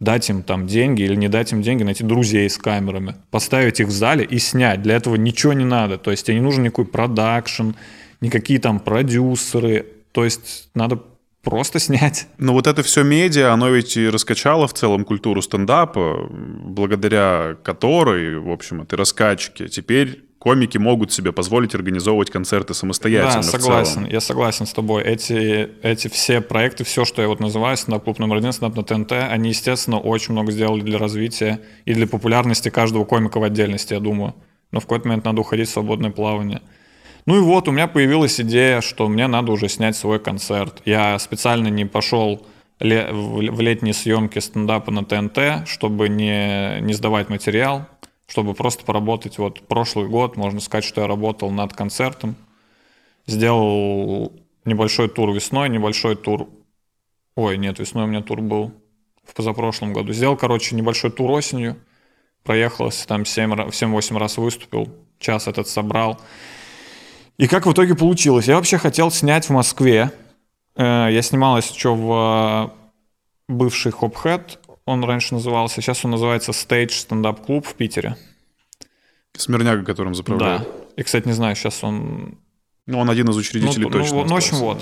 дать им там деньги или не дать им деньги, найти друзей с камерами, поставить их в зале и снять. Для этого ничего не надо. То есть тебе не нужен никакой продакшн, никакие там продюсеры, то есть надо просто снять. Но вот это все медиа, оно ведь и раскачало в целом культуру стендапа, благодаря которой, в общем, этой раскачке теперь комики могут себе позволить организовывать концерты самостоятельно. Да, согласен, я согласен с тобой. Эти, эти все проекты, все, что я вот называю, стендап-клуб номер один, стендап на ТНТ, они, естественно, очень много сделали для развития и для популярности каждого комика в отдельности, я думаю. Но в какой-то момент надо уходить в свободное плавание. Ну и вот, у меня появилась идея, что мне надо уже снять свой концерт. Я специально не пошел в летние съемки стендапа на ТНТ, чтобы не, не сдавать материал, чтобы просто поработать. Вот прошлый год, можно сказать, что я работал над концертом. Сделал небольшой тур весной, небольшой тур... Ой, нет, весной у меня тур был в позапрошлом году. Сделал, короче, небольшой тур осенью. Проехался там 7-8 раз выступил, час этот собрал. И как в итоге получилось? Я вообще хотел снять в Москве. Э, я снимал еще в э, бывший Хопхед, он раньше назывался, сейчас он называется Stage Stand-Up Club в Питере. Смирняга, которым заправляет. Да. И, кстати, не знаю, сейчас он... Ну, он один из учредителей ну, точно. Ну, ну, в общем, вот.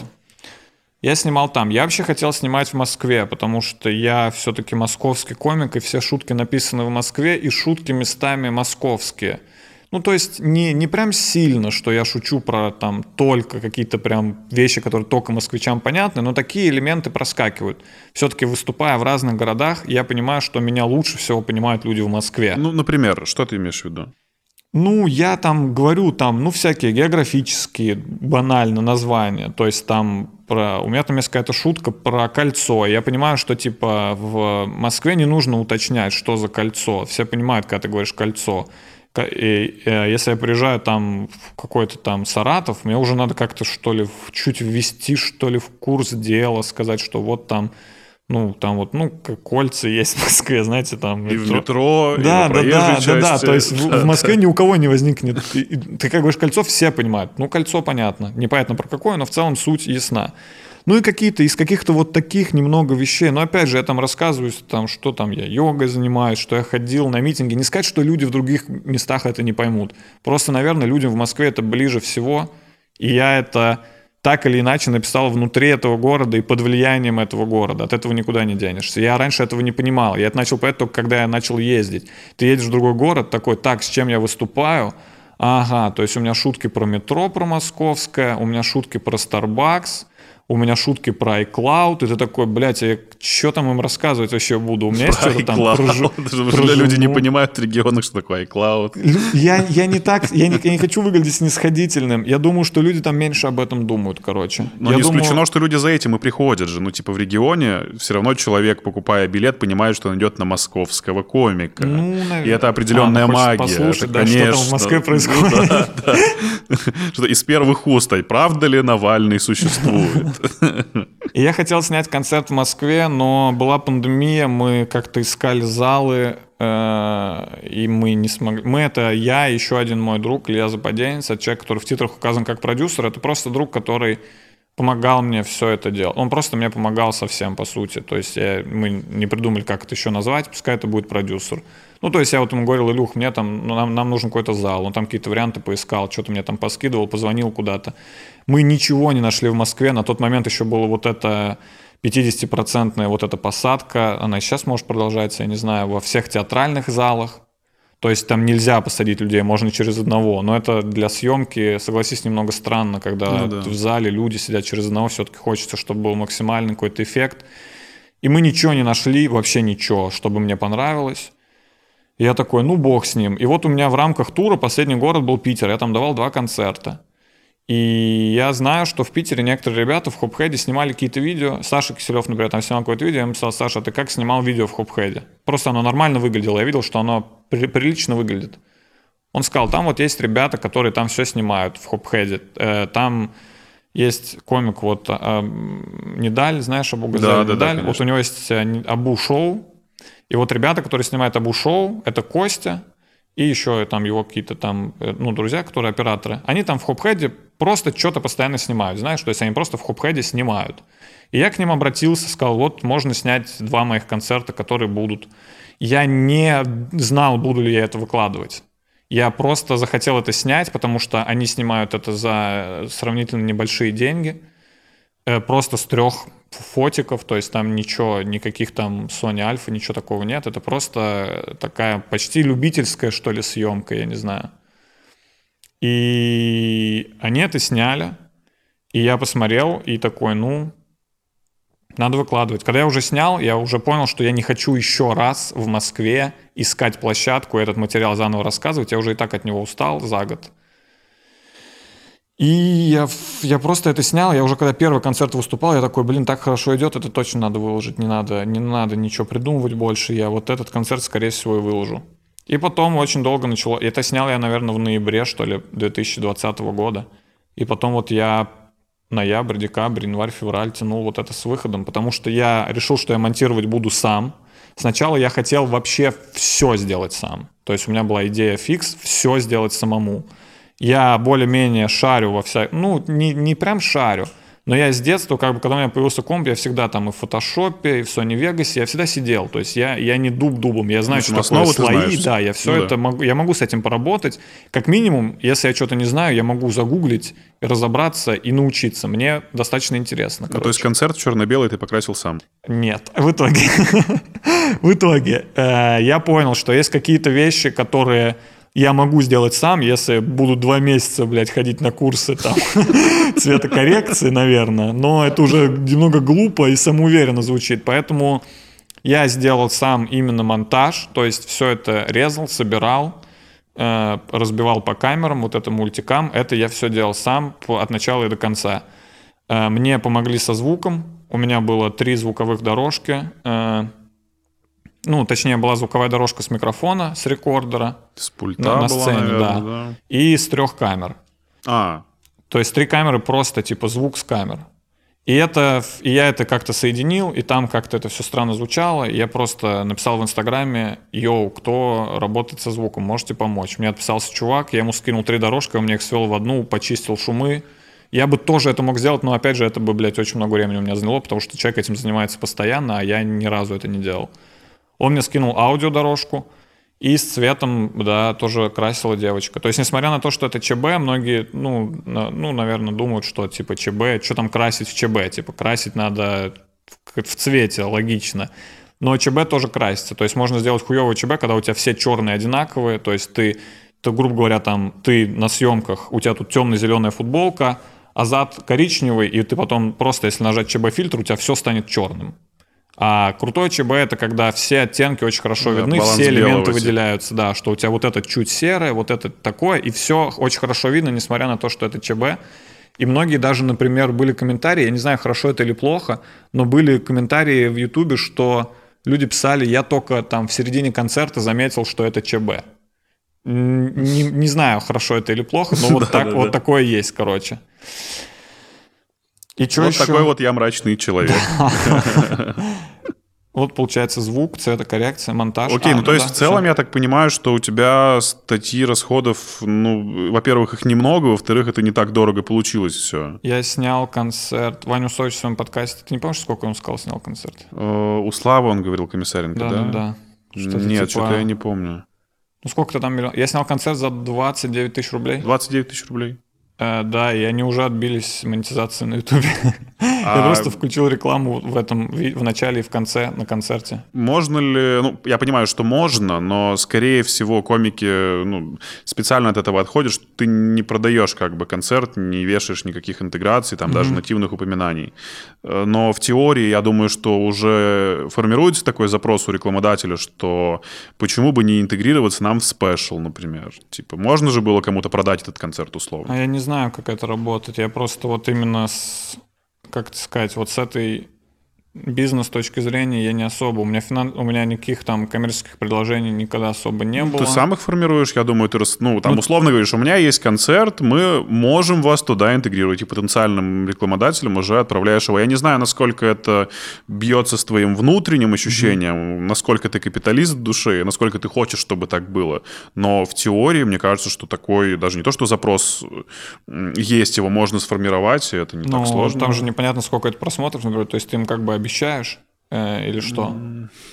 Я снимал там. Я вообще хотел снимать в Москве, потому что я все-таки московский комик, и все шутки написаны в Москве, и шутки местами московские – ну, то есть не, не прям сильно, что я шучу про там только какие-то прям вещи, которые только москвичам понятны, но такие элементы проскакивают. Все-таки выступая в разных городах, я понимаю, что меня лучше всего понимают люди в Москве. Ну, например, что ты имеешь в виду? Ну, я там говорю, там, ну, всякие географические, банально, названия. То есть там про... У меня там есть какая-то шутка про кольцо. Я понимаю, что, типа, в Москве не нужно уточнять, что за кольцо. Все понимают, когда ты говоришь «кольцо». Э, если я приезжаю там в какой-то там Саратов, мне уже надо как-то что ли чуть ввести что ли в курс дела, сказать, что вот там ну, там вот, ну, кольца есть в Москве, знаете, там... Метро. И в метро, да, и да, да, да, да, то есть в, в Москве ни у кого не возникнет. И, и, ты как говоришь, кольцо все понимают. Ну, кольцо понятно, непонятно про какое, но в целом суть ясна. Ну и какие-то из каких-то вот таких немного вещей. Но опять же, я там рассказываю, там, что там я йогой занимаюсь, что я ходил на митинги. Не сказать, что люди в других местах это не поймут. Просто, наверное, людям в Москве это ближе всего. И я это так или иначе написал внутри этого города и под влиянием этого города. От этого никуда не денешься. Я раньше этого не понимал. Я это начал понять только когда я начал ездить. Ты едешь в другой город, такой, так, с чем я выступаю? Ага, то есть у меня шутки про метро, про московское, у меня шутки про Starbucks, у меня шутки про iCloud, и ты такой, блядь, я что там им рассказывать вообще буду? У меня есть что-то там про, про Люди не понимают в регионах, что такое iCloud. Я, я не так, я не, я не хочу выглядеть снисходительным. Я думаю, что люди там меньше об этом думают, короче. Но я не думаю... исключено, что люди за этим и приходят же. Ну, типа в регионе все равно человек, покупая билет, понимает, что он идет на московского комика. Ну, наверное. И это определенная а, ну, магия. Послушать, это, да, конечно, что там в Москве ну происходит. Ну, да, да. Что из первых уст, правда ли Навальный существует? Я хотел снять концерт в Москве, но была пандемия, мы как-то искали залы, э, и мы не смогли. Мы это я, еще один мой друг, Илья Западенец, человек, который в титрах указан как продюсер. Это просто друг, который помогал мне все это делать. Он просто мне помогал совсем, по сути. То есть я, мы не придумали, как это еще назвать, пускай это будет продюсер. Ну, то есть я вот ему говорил, Илюх, мне там, ну, нам, нам нужен какой-то зал. Он там какие-то варианты поискал, что-то мне там поскидывал, позвонил куда-то. Мы ничего не нашли в Москве. На тот момент еще было вот это 50-процентная вот эта посадка. Она сейчас может продолжаться, я не знаю, во всех театральных залах. То есть там нельзя посадить людей, можно через одного. Но это для съемки, согласись, немного странно, когда ну, да. в зале люди сидят через одного, все-таки хочется, чтобы был максимальный какой-то эффект. И мы ничего не нашли, вообще ничего, чтобы мне понравилось. И я такой, ну бог с ним. И вот у меня в рамках тура последний город был Питер, я там давал два концерта. И я знаю, что в Питере некоторые ребята в Хопхеде снимали какие-то видео. Саша Киселев, например, там снимал какое-то видео. Я ему сказал, Саша, ты как снимал видео в Хопхеде? Просто оно нормально выглядело. Я видел, что оно при- прилично выглядит. Он сказал, там вот есть ребята, которые там все снимают в Хопхеде. Э, там есть комик вот а, Недаль, знаешь, Абу Газель Да, да, да, Недаль. вот конечно. у него есть э, Абу Шоу. И вот ребята, которые снимают Абу Шоу, это Костя и еще там его какие-то там, э, ну, друзья, которые операторы. Они там в Хопхеде просто что-то постоянно снимают, знаешь, то есть они просто в Хопхеде снимают. И я к ним обратился, сказал, вот можно снять два моих концерта, которые будут. Я не знал, буду ли я это выкладывать. Я просто захотел это снять, потому что они снимают это за сравнительно небольшие деньги. Э, Просто с трех фотиков, то есть там ничего, никаких там Sony Alpha, ничего такого нет. Это просто такая почти любительская, что ли, съемка, я не знаю. И они это сняли, и я посмотрел, и такой, ну, надо выкладывать. Когда я уже снял, я уже понял, что я не хочу еще раз в Москве искать площадку, этот материал заново рассказывать. Я уже и так от него устал за год. И я, я просто это снял. Я уже когда первый концерт выступал, я такой, блин, так хорошо идет, это точно надо выложить. Не надо, не надо ничего придумывать больше. Я вот этот концерт, скорее всего, и выложу. И потом очень долго начало. Это снял я, наверное, в ноябре, что ли, 2020 года. И потом вот я ноябрь, декабрь, январь, февраль тянул вот это с выходом, потому что я решил, что я монтировать буду сам. Сначала я хотел вообще все сделать сам. То есть у меня была идея фикс, все сделать самому. Я более-менее шарю во вся... Ну, не, не прям шарю, но я с детства, как бы, когда у меня появился комп, я всегда там и в фотошопе, и в Sony Vegas, я всегда сидел. То есть я, я не дуб дубом, я знаю, В что такое слои, знаешь. да, я все Ну да. это могу, я могу с этим поработать. Как минимум, если я что-то не знаю, я могу загуглить, и разобраться и научиться. Мне достаточно интересно. Ну, то есть концерт черно-белый ты покрасил сам. Нет, в итоге, в итоге э, я понял, что есть какие-то вещи, которые я могу сделать сам, если буду два месяца, блядь, ходить на курсы там цветокоррекции, наверное. Но это уже немного глупо и самоуверенно звучит, поэтому я сделал сам именно монтаж, то есть все это резал, собирал, э, разбивал по камерам, вот это мультикам, это я все делал сам от начала и до конца. Э, Мне помогли со звуком. У меня было три звуковых дорожки. Ну, точнее, была звуковая дорожка с микрофона, с рекордера С пульта на, на была, сцене, наверное, да. И с трех камер. А, То есть три камеры просто типа звук с камер. И это, и я это как-то соединил, и там как-то это все странно звучало. И я просто написал в Инстаграме, йоу, кто работает со звуком, можете помочь. Мне отписался чувак, я ему скинул три дорожки, он мне их свел в одну, почистил шумы. Я бы тоже это мог сделать, но опять же это бы, блядь, очень много времени у меня заняло, потому что человек этим занимается постоянно, а я ни разу это не делал. Он мне скинул аудиодорожку, и с цветом, да, тоже красила девочка. То есть, несмотря на то, что это ЧБ, многие, ну, на- ну наверное, думают, что, типа, ЧБ, что там красить в ЧБ? Типа, красить надо в, в цвете, логично. Но ЧБ тоже красится. То есть, можно сделать хуёвый ЧБ, когда у тебя все черные одинаковые, то есть, ты, ты, грубо говоря, там, ты на съемках, у тебя тут темно-зеленая футболка, а зад коричневый, и ты потом просто, если нажать ЧБ-фильтр, у тебя все станет черным. А крутой ЧБ это когда все оттенки очень хорошо Да, видны, все элементы выделяются, да, что у тебя вот это чуть серое, вот это такое, и все очень хорошо видно, несмотря на то, что это ЧБ. И многие даже, например, были комментарии, я не знаю, хорошо это или плохо, но были комментарии в Ютубе, что люди писали, я только там в середине концерта заметил, что это ЧБ. Не, не знаю, хорошо это или плохо, но вот, так, вот такое есть, короче. И что вот еще? такой вот я мрачный человек. Вот получается звук, цветокоррекция, монтаж. Окей, А, ну то есть да, в целом я так понимаю, что у тебя статьи расходов, ну, во-первых, их немного, во-вторых, это не так дорого получилось все. Я снял концерт. Ваню Сочи в своем подкасте. Ты не помнишь, сколько он сказал, снял концерт? У Славы он говорил, Комиссаренко, да? Да, да, да. Что-то Нет, типа- что-то я не помню. Ну сколько-то там миллион. Я снял концерт за 29 тысяч рублей. 29 тысяч рублей. Э, да, и они уже отбились монетизации на Ютубе. А- Я просто включил рекламу в этом в начале и в конце на концерте. Можно ли, ну, я понимаю, что можно, но, скорее всего, комики ну, специально от этого отходят, что ты не продаешь как бы концерт, не вешаешь никаких интеграций, там даже нативных упоминаний. Э, Но в теории, я думаю, что уже формируется такой запрос у рекламодателя, что почему бы не интегрироваться нам в спешл, например. Типа, можно же было кому-то продать этот концерт условно? А я не знаю, как это работает. Я просто вот именно с, как сказать, вот с этой бизнес точки зрения я не особо. У меня, финан... у меня никаких там коммерческих предложений никогда особо не было. Ты сам их формируешь, я думаю, ты, ну, там, ну, условно говоришь, у меня есть концерт, мы можем вас туда интегрировать, и потенциальным рекламодателям уже отправляешь его. Я не знаю, насколько это бьется с твоим внутренним ощущением, mm-hmm. насколько ты капиталист души, насколько ты хочешь, чтобы так было. Но в теории, мне кажется, что такой, даже не то, что запрос есть, его можно сформировать, и это не ну, так сложно. Там же непонятно, сколько это просмотров, например, то есть ты им как бы обещаешь, э, или что?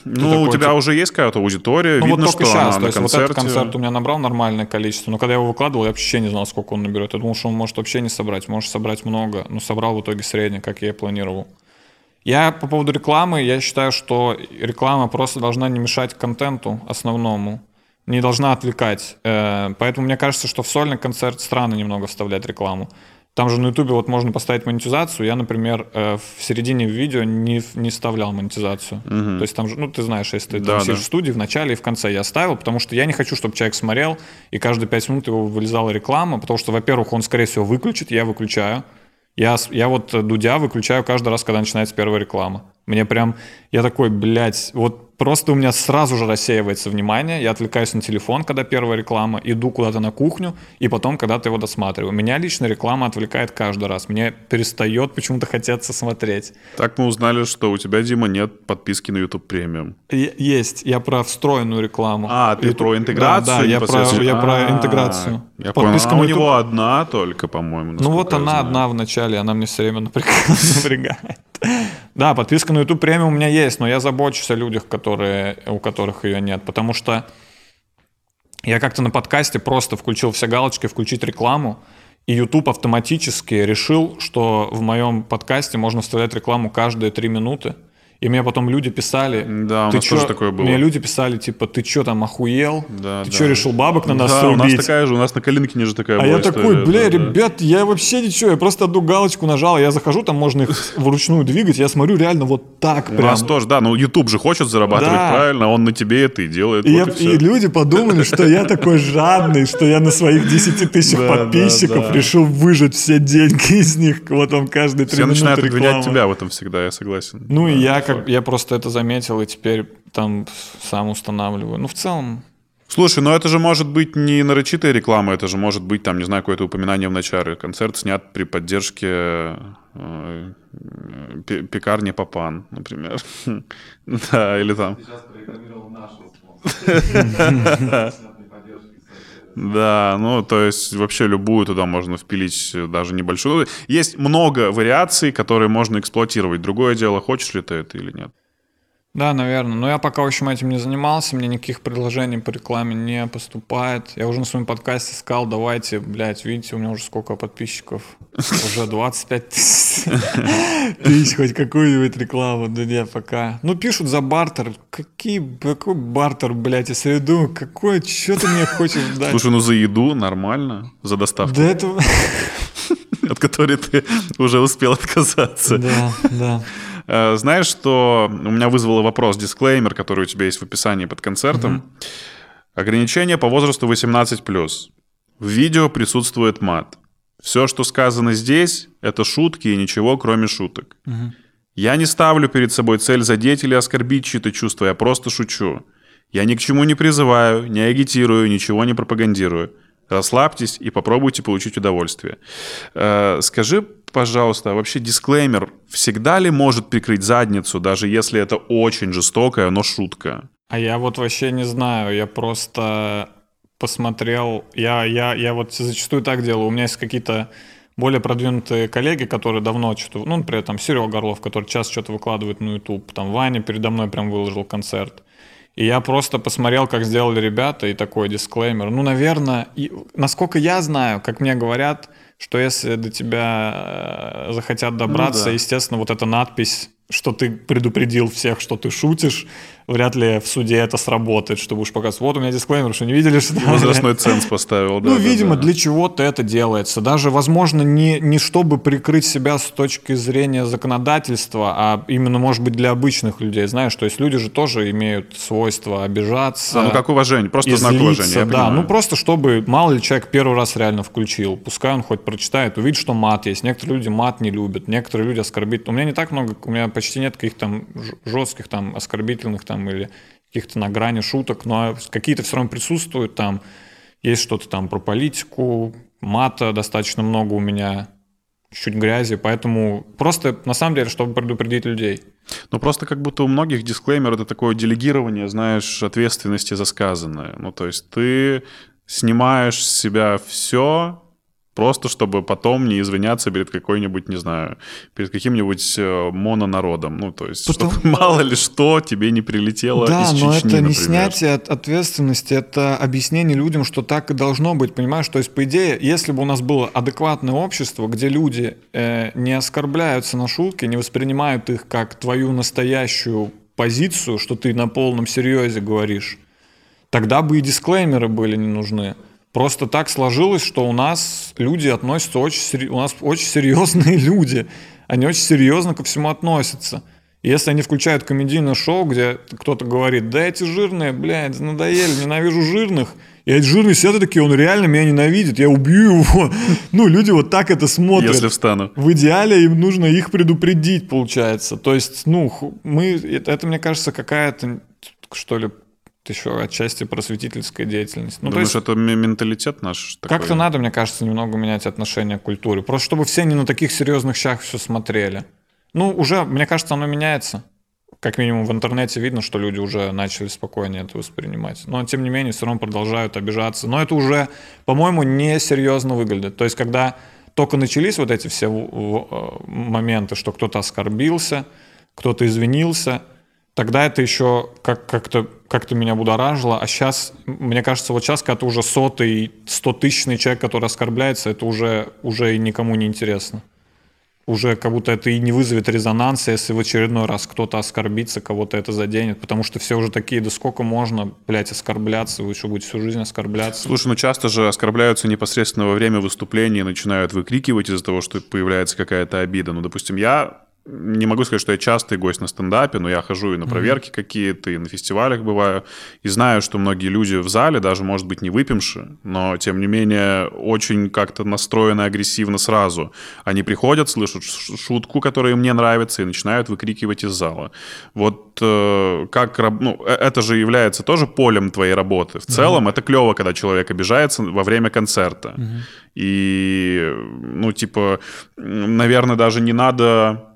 Ну, у тебя типа... уже есть какая-то аудитория, ну, видно, вот только что сейчас, она то есть на концерте... вот этот концерт у меня набрал нормальное количество, но когда я его выкладывал, я вообще не знал, сколько он наберет. Я думал, что он может вообще не собрать, может собрать много, но собрал в итоге среднее, как я и планировал. Я по поводу рекламы, я считаю, что реклама просто должна не мешать контенту основному, не должна отвлекать. Э, поэтому мне кажется, что в сольный концерт странно немного вставлять рекламу. Там же на Ютубе вот можно поставить монетизацию. Я, например, э, в середине видео не, не вставлял монетизацию. Угу. То есть там же, ну, ты знаешь, если ты да, там да. в студии, в начале и в конце я ставил, потому что я не хочу, чтобы человек смотрел, и каждые пять минут его вылезала реклама, потому что, во-первых, он, скорее всего, выключит, я выключаю. Я, я вот Дудя выключаю каждый раз, когда начинается первая реклама. Мне прям, я такой, блядь, вот просто у меня сразу же рассеивается внимание, я отвлекаюсь на телефон, когда первая реклама, иду куда-то на кухню, и потом когда-то его досматриваю. Меня лично реклама отвлекает каждый раз. Мне перестает почему-то хотеться смотреть. Так мы узнали, что у тебя, Дима, нет подписки на YouTube премиум. Есть. Я про встроенную рекламу. А, ты YouTube... про интеграцию? Да, да я, про, я про а, интеграцию. Я понял. А у него одна только, по-моему. Ну вот она одна в начале, она мне все время напрягает. Да, подписка на YouTube премиум у меня есть, но я забочусь о людях, которые, у которых ее нет, потому что я как-то на подкасте просто включил все галочки, включить рекламу, и YouTube автоматически решил, что в моем подкасте можно вставлять рекламу каждые три минуты. И мне потом люди писали... Да, у нас чё? тоже такое было. Мне люди писали, типа, ты что там, охуел? Да, ты да. что, решил бабок на нас да, убить? у нас такая же, у нас на Калинкине же такая а я история, такой, бля, да, ребят, да. я вообще ничего, я просто одну галочку нажал, я захожу, там можно их вручную двигать, я смотрю реально вот так прям. У нас тоже, да, ну YouTube же хочет зарабатывать да. правильно, он на тебе это и делает. И, вот я, и, и люди подумали, что я такой жадный, что я на своих 10 тысячах подписчиков решил выжать все деньги из них, вот он каждый три Все начинают обвинять тебя в этом всегда, я согласен. Ну и я как, я просто это заметил, и теперь там сам устанавливаю. Ну, в целом... Слушай, ну это же может быть не нарочитая реклама, это же может быть, там, не знаю, какое-то упоминание в начале. Концерт снят при поддержке э, пекарни Папан, например. да, или там... Да, ну, то есть вообще любую туда можно впилить, даже небольшую. Есть много вариаций, которые можно эксплуатировать. Другое дело, хочешь ли ты это или нет. Да, наверное. Но я пока, в общем, этим не занимался, мне никаких предложений по рекламе не поступает. Я уже на своем подкасте сказал, давайте, блядь, видите, у меня уже сколько подписчиков? Уже 25 тысяч, хоть какую-нибудь рекламу. Да нет, пока. Ну, пишут за бартер. Какие, какой бартер, блядь, я себе думаю, какой, что ты мне хочешь дать? Слушай, ну за еду нормально, за доставку. Да это... От которой ты уже успел отказаться. Да, да. Э, знаешь, что у меня вызвало вопрос, дисклеймер, который у тебя есть в описании под концертом. Угу. Ограничение по возрасту 18+. В видео присутствует мат. Все, что сказано здесь, это шутки и ничего, кроме шуток. Угу. Я не ставлю перед собой цель задеть или оскорбить чьи-то чувства, я просто шучу. Я ни к чему не призываю, не агитирую, ничего не пропагандирую. Расслабьтесь и попробуйте получить удовольствие. Э, скажи, пожалуйста, вообще дисклеймер всегда ли может прикрыть задницу, даже если это очень жестокая, но шутка? А я вот вообще не знаю, я просто посмотрел, я, я, я вот зачастую так делаю, у меня есть какие-то более продвинутые коллеги, которые давно что-то, ну, например, там Серега Горлов, который час что-то выкладывает на YouTube, там Ваня передо мной прям выложил концерт. И я просто посмотрел, как сделали ребята, и такой дисклеймер. Ну, наверное, и, насколько я знаю, как мне говорят, что если до тебя э, захотят добраться, ну, да. естественно, вот эта надпись, что ты предупредил всех, что ты шутишь, вряд ли в суде это сработает, что будешь показывать. Вот у меня дисклеймер, что не видели, что... Возрастной ценз поставил, да. Ну, да, видимо, да. для чего-то это делается. Даже, возможно, не, не чтобы прикрыть себя с точки зрения законодательства, а именно, может быть, для обычных людей. Знаешь, то есть люди же тоже имеют свойство обижаться. А, ну как уважение, просто и знак уважения. да, понимаю. ну просто чтобы, мало ли человек первый раз реально включил, пускай он хоть прочитает, увидит, что мат есть. Некоторые люди мат не любят, некоторые люди оскорбить. У меня не так много, у меня почти нет каких-то там жестких там оскорбительных там или каких-то на грани шуток, но какие-то все равно присутствуют там. Есть что-то там про политику, мата достаточно много у меня, чуть грязи, поэтому просто на самом деле, чтобы предупредить людей. Ну, просто как будто у многих дисклеймер — это такое делегирование, знаешь, ответственности за сказанное. Ну, то есть ты снимаешь с себя все, просто чтобы потом не извиняться перед какой-нибудь, не знаю, перед каким-нибудь э, мононародом. Ну, то есть, Потому- чтобы мало ли что тебе не прилетело Да, из но Чечни, это не например. снятие от ответственности, это объяснение людям, что так и должно быть, понимаешь? То есть, по идее, если бы у нас было адекватное общество, где люди э, не оскорбляются на шутки, не воспринимают их как твою настоящую позицию, что ты на полном серьезе говоришь, тогда бы и дисклеймеры были не нужны. Просто так сложилось, что у нас люди относятся очень сери- у нас очень серьезные люди. Они очень серьезно ко всему относятся. И если они включают комедийное шоу, где кто-то говорит, да эти жирные, блядь, надоели, ненавижу жирных, и эти жирные сидят и такие, он реально меня ненавидит, я убью его. Ну, люди вот так это смотрят. Если встану. В идеале им нужно их предупредить, получается. То есть, ну, мы, это, это, мне кажется, какая-то, что ли, еще отчасти просветительская деятельность. Ну, Думаешь, есть, это менталитет наш как-то надо, мне кажется, немного менять отношение к культуре. Просто чтобы все не на таких серьезных щах все смотрели. Ну, уже, мне кажется, оно меняется. Как минимум в интернете видно, что люди уже начали спокойнее это воспринимать. Но, тем не менее, все равно продолжают обижаться. Но это уже, по-моему, несерьезно выглядит. То есть, когда только начались вот эти все э, моменты, что кто-то оскорбился, кто-то извинился, тогда это еще как- как-то как меня будоражило, а сейчас, мне кажется, вот сейчас, когда ты уже сотый, стотысячный человек, который оскорбляется, это уже, уже никому не интересно. Уже как будто это и не вызовет резонанса, если в очередной раз кто-то оскорбится, кого-то это заденет, потому что все уже такие, да сколько можно, блядь, оскорбляться, вы еще будете всю жизнь оскорбляться. Слушай, ну часто же оскорбляются непосредственно во время выступления начинают выкрикивать из-за того, что появляется какая-то обида. Ну, допустим, я не могу сказать, что я частый гость на стендапе, но я хожу и на проверки какие-то, и на фестивалях бываю, и знаю, что многие люди в зале, даже, может быть, не выпивши, но, тем не менее, очень как-то настроены агрессивно сразу. Они приходят, слышат шутку, которая им не нравится, и начинают выкрикивать из зала. Вот э, как... Ну, э- это же является тоже полем твоей работы. В целом, это клево, когда человек обижается во время концерта. И, ну, типа, наверное, даже не надо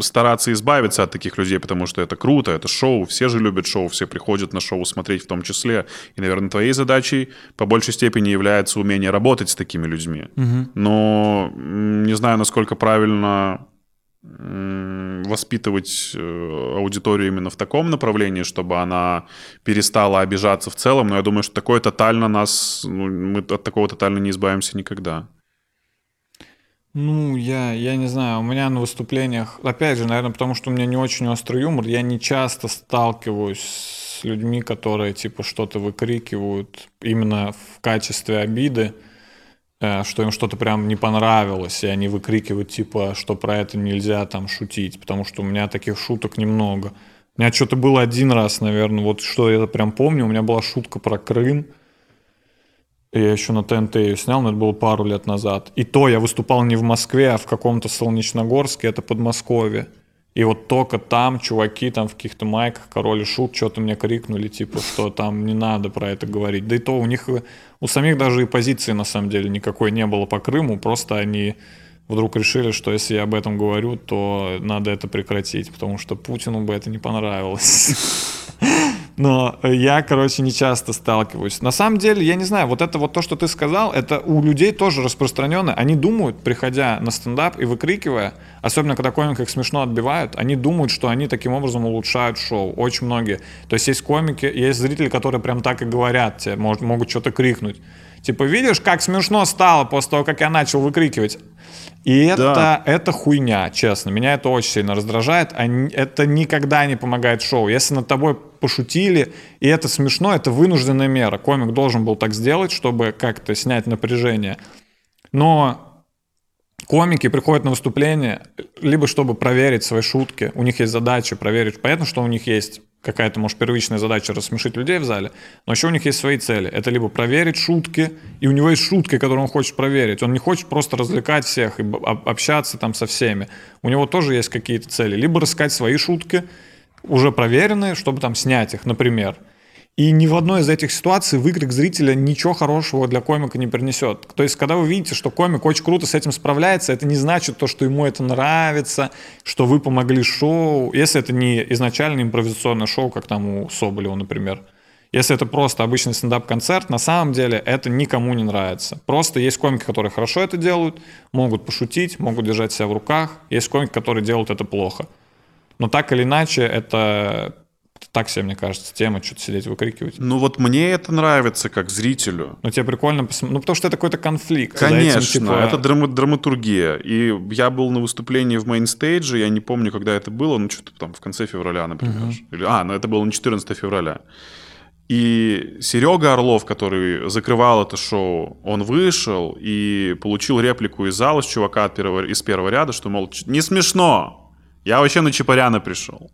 стараться избавиться от таких людей, потому что это круто, это шоу, все же любят шоу, все приходят на шоу смотреть в том числе. И, наверное, твоей задачей по большей степени является умение работать с такими людьми. Но м, не знаю, насколько правильно воспитывать э, аудиторию именно в таком направлении, чтобы она перестала обижаться в целом, но я думаю, что такое тотально нас, ну, мы от такого тотально не избавимся никогда. Ну, я, я не знаю, у меня на выступлениях, опять же, наверное, потому что у меня не очень острый юмор, я не часто сталкиваюсь с людьми, которые, типа, что-то выкрикивают именно в качестве обиды, э, что им что-то прям не понравилось, и они выкрикивают, типа, что про это нельзя там шутить, потому что у меня таких шуток немного. У меня что-то было один раз, наверное, вот что я прям помню, у меня была шутка про Крым, я еще на ТНТ ее снял, но это было пару лет назад. И то я выступал не в Москве, а в каком-то Солнечногорске, это Подмосковье. И вот только там чуваки там в каких-то майках, король и шут, что-то мне крикнули, типа, что там не надо про это говорить. Да и то у них, у самих даже и позиции на самом деле никакой не было по Крыму, просто они вдруг решили, что если я об этом говорю, то надо это прекратить, потому что Путину бы это не понравилось. Но я, короче, не часто сталкиваюсь. На самом деле, я не знаю, вот это вот то, что ты сказал, это у людей тоже распространено. Они думают, приходя на стендап и выкрикивая, особенно когда комик их смешно отбивают, они думают, что они таким образом улучшают шоу. Очень многие. То есть есть комики, есть зрители, которые прям так и говорят тебе, может, могут что-то крикнуть. Типа, видишь, как смешно стало после того, как я начал выкрикивать. И это, Да. это хуйня, честно. Меня это очень сильно раздражает. Они- это никогда не помогает шоу. Если над тобой пошутили, и это смешно, это вынужденная мера. Комик должен был так сделать, чтобы как-то снять напряжение. Но комики приходят на выступление либо чтобы проверить свои шутки, у них есть задача проверить. Понятно, что у них есть какая-то, может, первичная задача рассмешить людей в зале, но еще у них есть свои цели. Это либо проверить шутки, и у него есть шутки, которые он хочет проверить. Он не хочет просто развлекать всех и об- общаться там со всеми. У него тоже есть какие-то цели. Либо рассказать свои шутки, уже проверенные, чтобы там снять их, например. И ни в одной из этих ситуаций выкрик зрителя ничего хорошего для комика не принесет. То есть, когда вы видите, что комик очень круто с этим справляется, это не значит то, что ему это нравится, что вы помогли шоу. Если это не изначально импровизационное шоу, как там у Соболева, например. Если это просто обычный стендап-концерт, на самом деле это никому не нравится. Просто есть комики, которые хорошо это делают, могут пошутить, могут держать себя в руках. Есть комики, которые делают это плохо. Но так или иначе, это так себе, мне кажется, тема, что-то сидеть выкрикивать. Ну вот мне это нравится как зрителю. Ну, тебе прикольно посмотреть. Ну, потому что это какой-то конфликт. За этим, Конечно, типа, это драма- драматургия. И я был на выступлении в мейнстейдже, я не помню, когда это было, ну что-то там в конце февраля, например. Или, а, ну это было на 14 февраля. И Серега Орлов, который закрывал это шоу, он вышел и получил реплику из зала с чувака от первого, из первого ряда, что, мол, «Ч- не смешно, я вообще на Чапаряна пришел.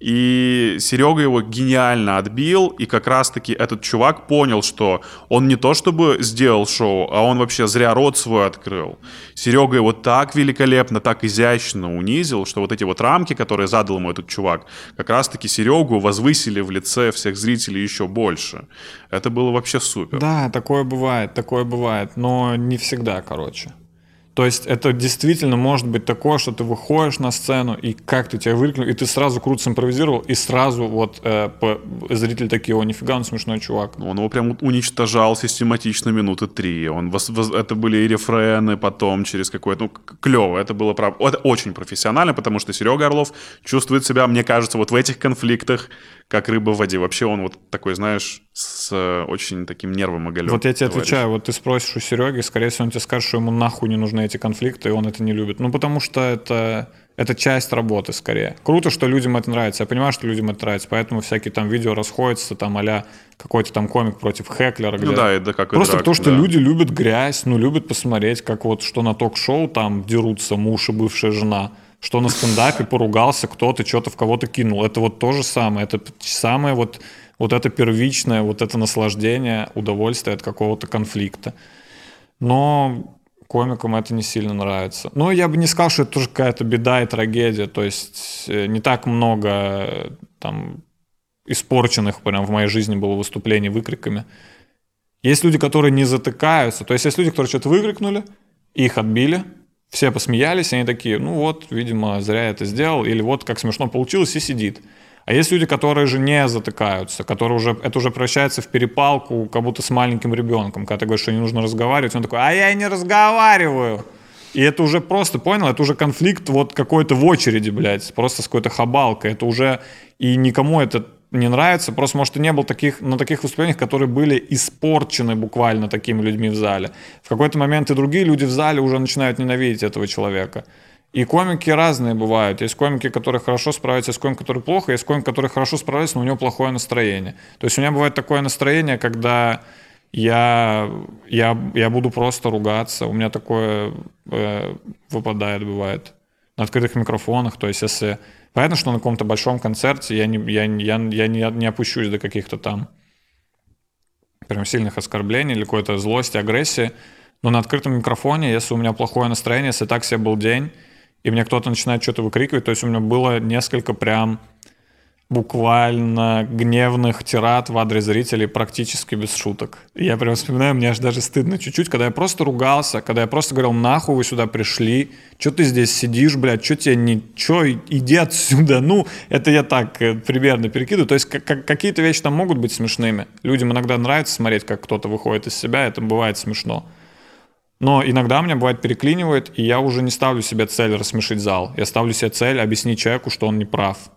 И Серега его гениально отбил, и как раз-таки этот чувак понял, что он не то чтобы сделал шоу, а он вообще зря рот свой открыл. Серега его так великолепно, так изящно унизил, что вот эти вот рамки, которые задал ему этот чувак, как раз-таки Серегу возвысили в лице всех зрителей еще больше. Это было вообще супер. Да, такое бывает, такое бывает, но не всегда, короче. То есть это действительно может быть такое, что ты выходишь на сцену, и как ты тебя выкрикнул, и ты сразу круто симпровизировал, и сразу вот э, по- зрители такие, о, нифига, он смешной чувак. Он его прям уничтожал систематично минуты три. Он вос- вос- это были и рефрены потом через какое-то... Ну, клево. Это было прав... Это очень профессионально, потому что Серега Орлов чувствует себя, мне кажется, вот в этих конфликтах, как рыба в воде. Вообще он вот такой, знаешь, с э, очень таким нервом оголен. Вот я тебе отвечаю, вот ты спросишь у Сереги, скорее всего, он тебе скажет, что ему нахуй не нужны эти конфликты, и он это не любит. Ну, потому что это, это часть работы, скорее. Круто, что людям это нравится. Я понимаю, что людям это нравится, поэтому всякие там видео расходятся, там а какой-то там комик против Хеклера. Ну где- да, это как Просто драк, потому, что да. люди любят грязь, ну, любят посмотреть, как вот, что на ток-шоу там дерутся муж и бывшая жена, что на стендапе поругался кто-то, что-то в кого-то кинул. Это вот то же самое. Это самое вот, вот это первичное, вот это наслаждение, удовольствие от какого-то конфликта. Но комикам это не сильно нравится. Но я бы не сказал, что это тоже какая-то беда и трагедия. То есть э, не так много э, там испорченных прям в моей жизни было выступлений выкриками. Есть люди, которые не затыкаются. То есть есть люди, которые что-то выкрикнули, их отбили, все посмеялись, они такие, ну вот, видимо, зря это сделал, или вот как смешно получилось, и сидит. А есть люди, которые же не затыкаются, которые уже, это уже превращается в перепалку, как будто с маленьким ребенком, когда ты говоришь, что не нужно разговаривать, он такой, а я и не разговариваю. И это уже просто, понял, это уже конфликт вот какой-то в очереди, блядь, просто с какой-то хабалкой. Это уже, и никому это не нравится, просто, может, и не был таких, на таких выступлениях, которые были испорчены буквально такими людьми в зале. В какой-то момент и другие люди в зале уже начинают ненавидеть этого человека. И комики разные бывают. Есть комики, которые хорошо справляются, есть комики, которые плохо, есть комик, который хорошо справляется, но у него плохое настроение. То есть у меня бывает такое настроение, когда я, я, я буду просто ругаться. У меня такое э, выпадает, бывает. На открытых микрофонах. То есть если... Понятно, что на каком-то большом концерте я не, я, я, я не, не опущусь до каких-то там прям сильных оскорблений или какой-то злости, агрессии. Но на открытом микрофоне, если у меня плохое настроение, если так себе был день, и мне кто-то начинает что-то выкрикивать, то есть у меня было несколько прям буквально гневных тират в адрес зрителей практически без шуток. Я прям вспоминаю, мне аж даже стыдно чуть-чуть, когда я просто ругался, когда я просто говорил, нахуй вы сюда пришли, что ты здесь сидишь, блядь, что тебе не... Что, иди отсюда. Ну, это я так э, примерно перекидываю. То есть какие-то вещи там могут быть смешными. Людям иногда нравится смотреть, как кто-то выходит из себя, это бывает смешно. Но иногда меня бывает переклинивает, и я уже не ставлю себе цель рассмешить зал. Я ставлю себе цель объяснить человеку, что он не прав.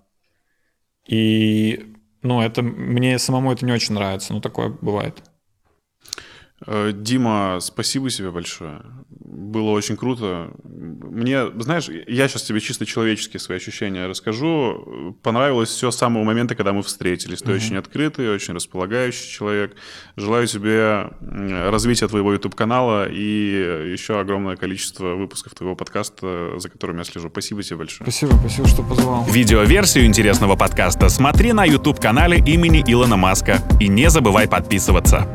И, ну, это мне самому это не очень нравится, но такое бывает. Э, Дима, спасибо тебе большое. Было очень круто. Мне, знаешь, я сейчас тебе чисто человеческие свои ощущения расскажу. Понравилось все с самого момента, когда мы встретились. Ты uh-huh. очень открытый, очень располагающий человек. Желаю тебе развития твоего YouTube-канала и еще огромное количество выпусков твоего подкаста, за которым я слежу. Спасибо тебе большое. Спасибо, спасибо, что позвал. Видеоверсию интересного подкаста смотри на YouTube-канале имени Илона Маска. И не забывай подписываться.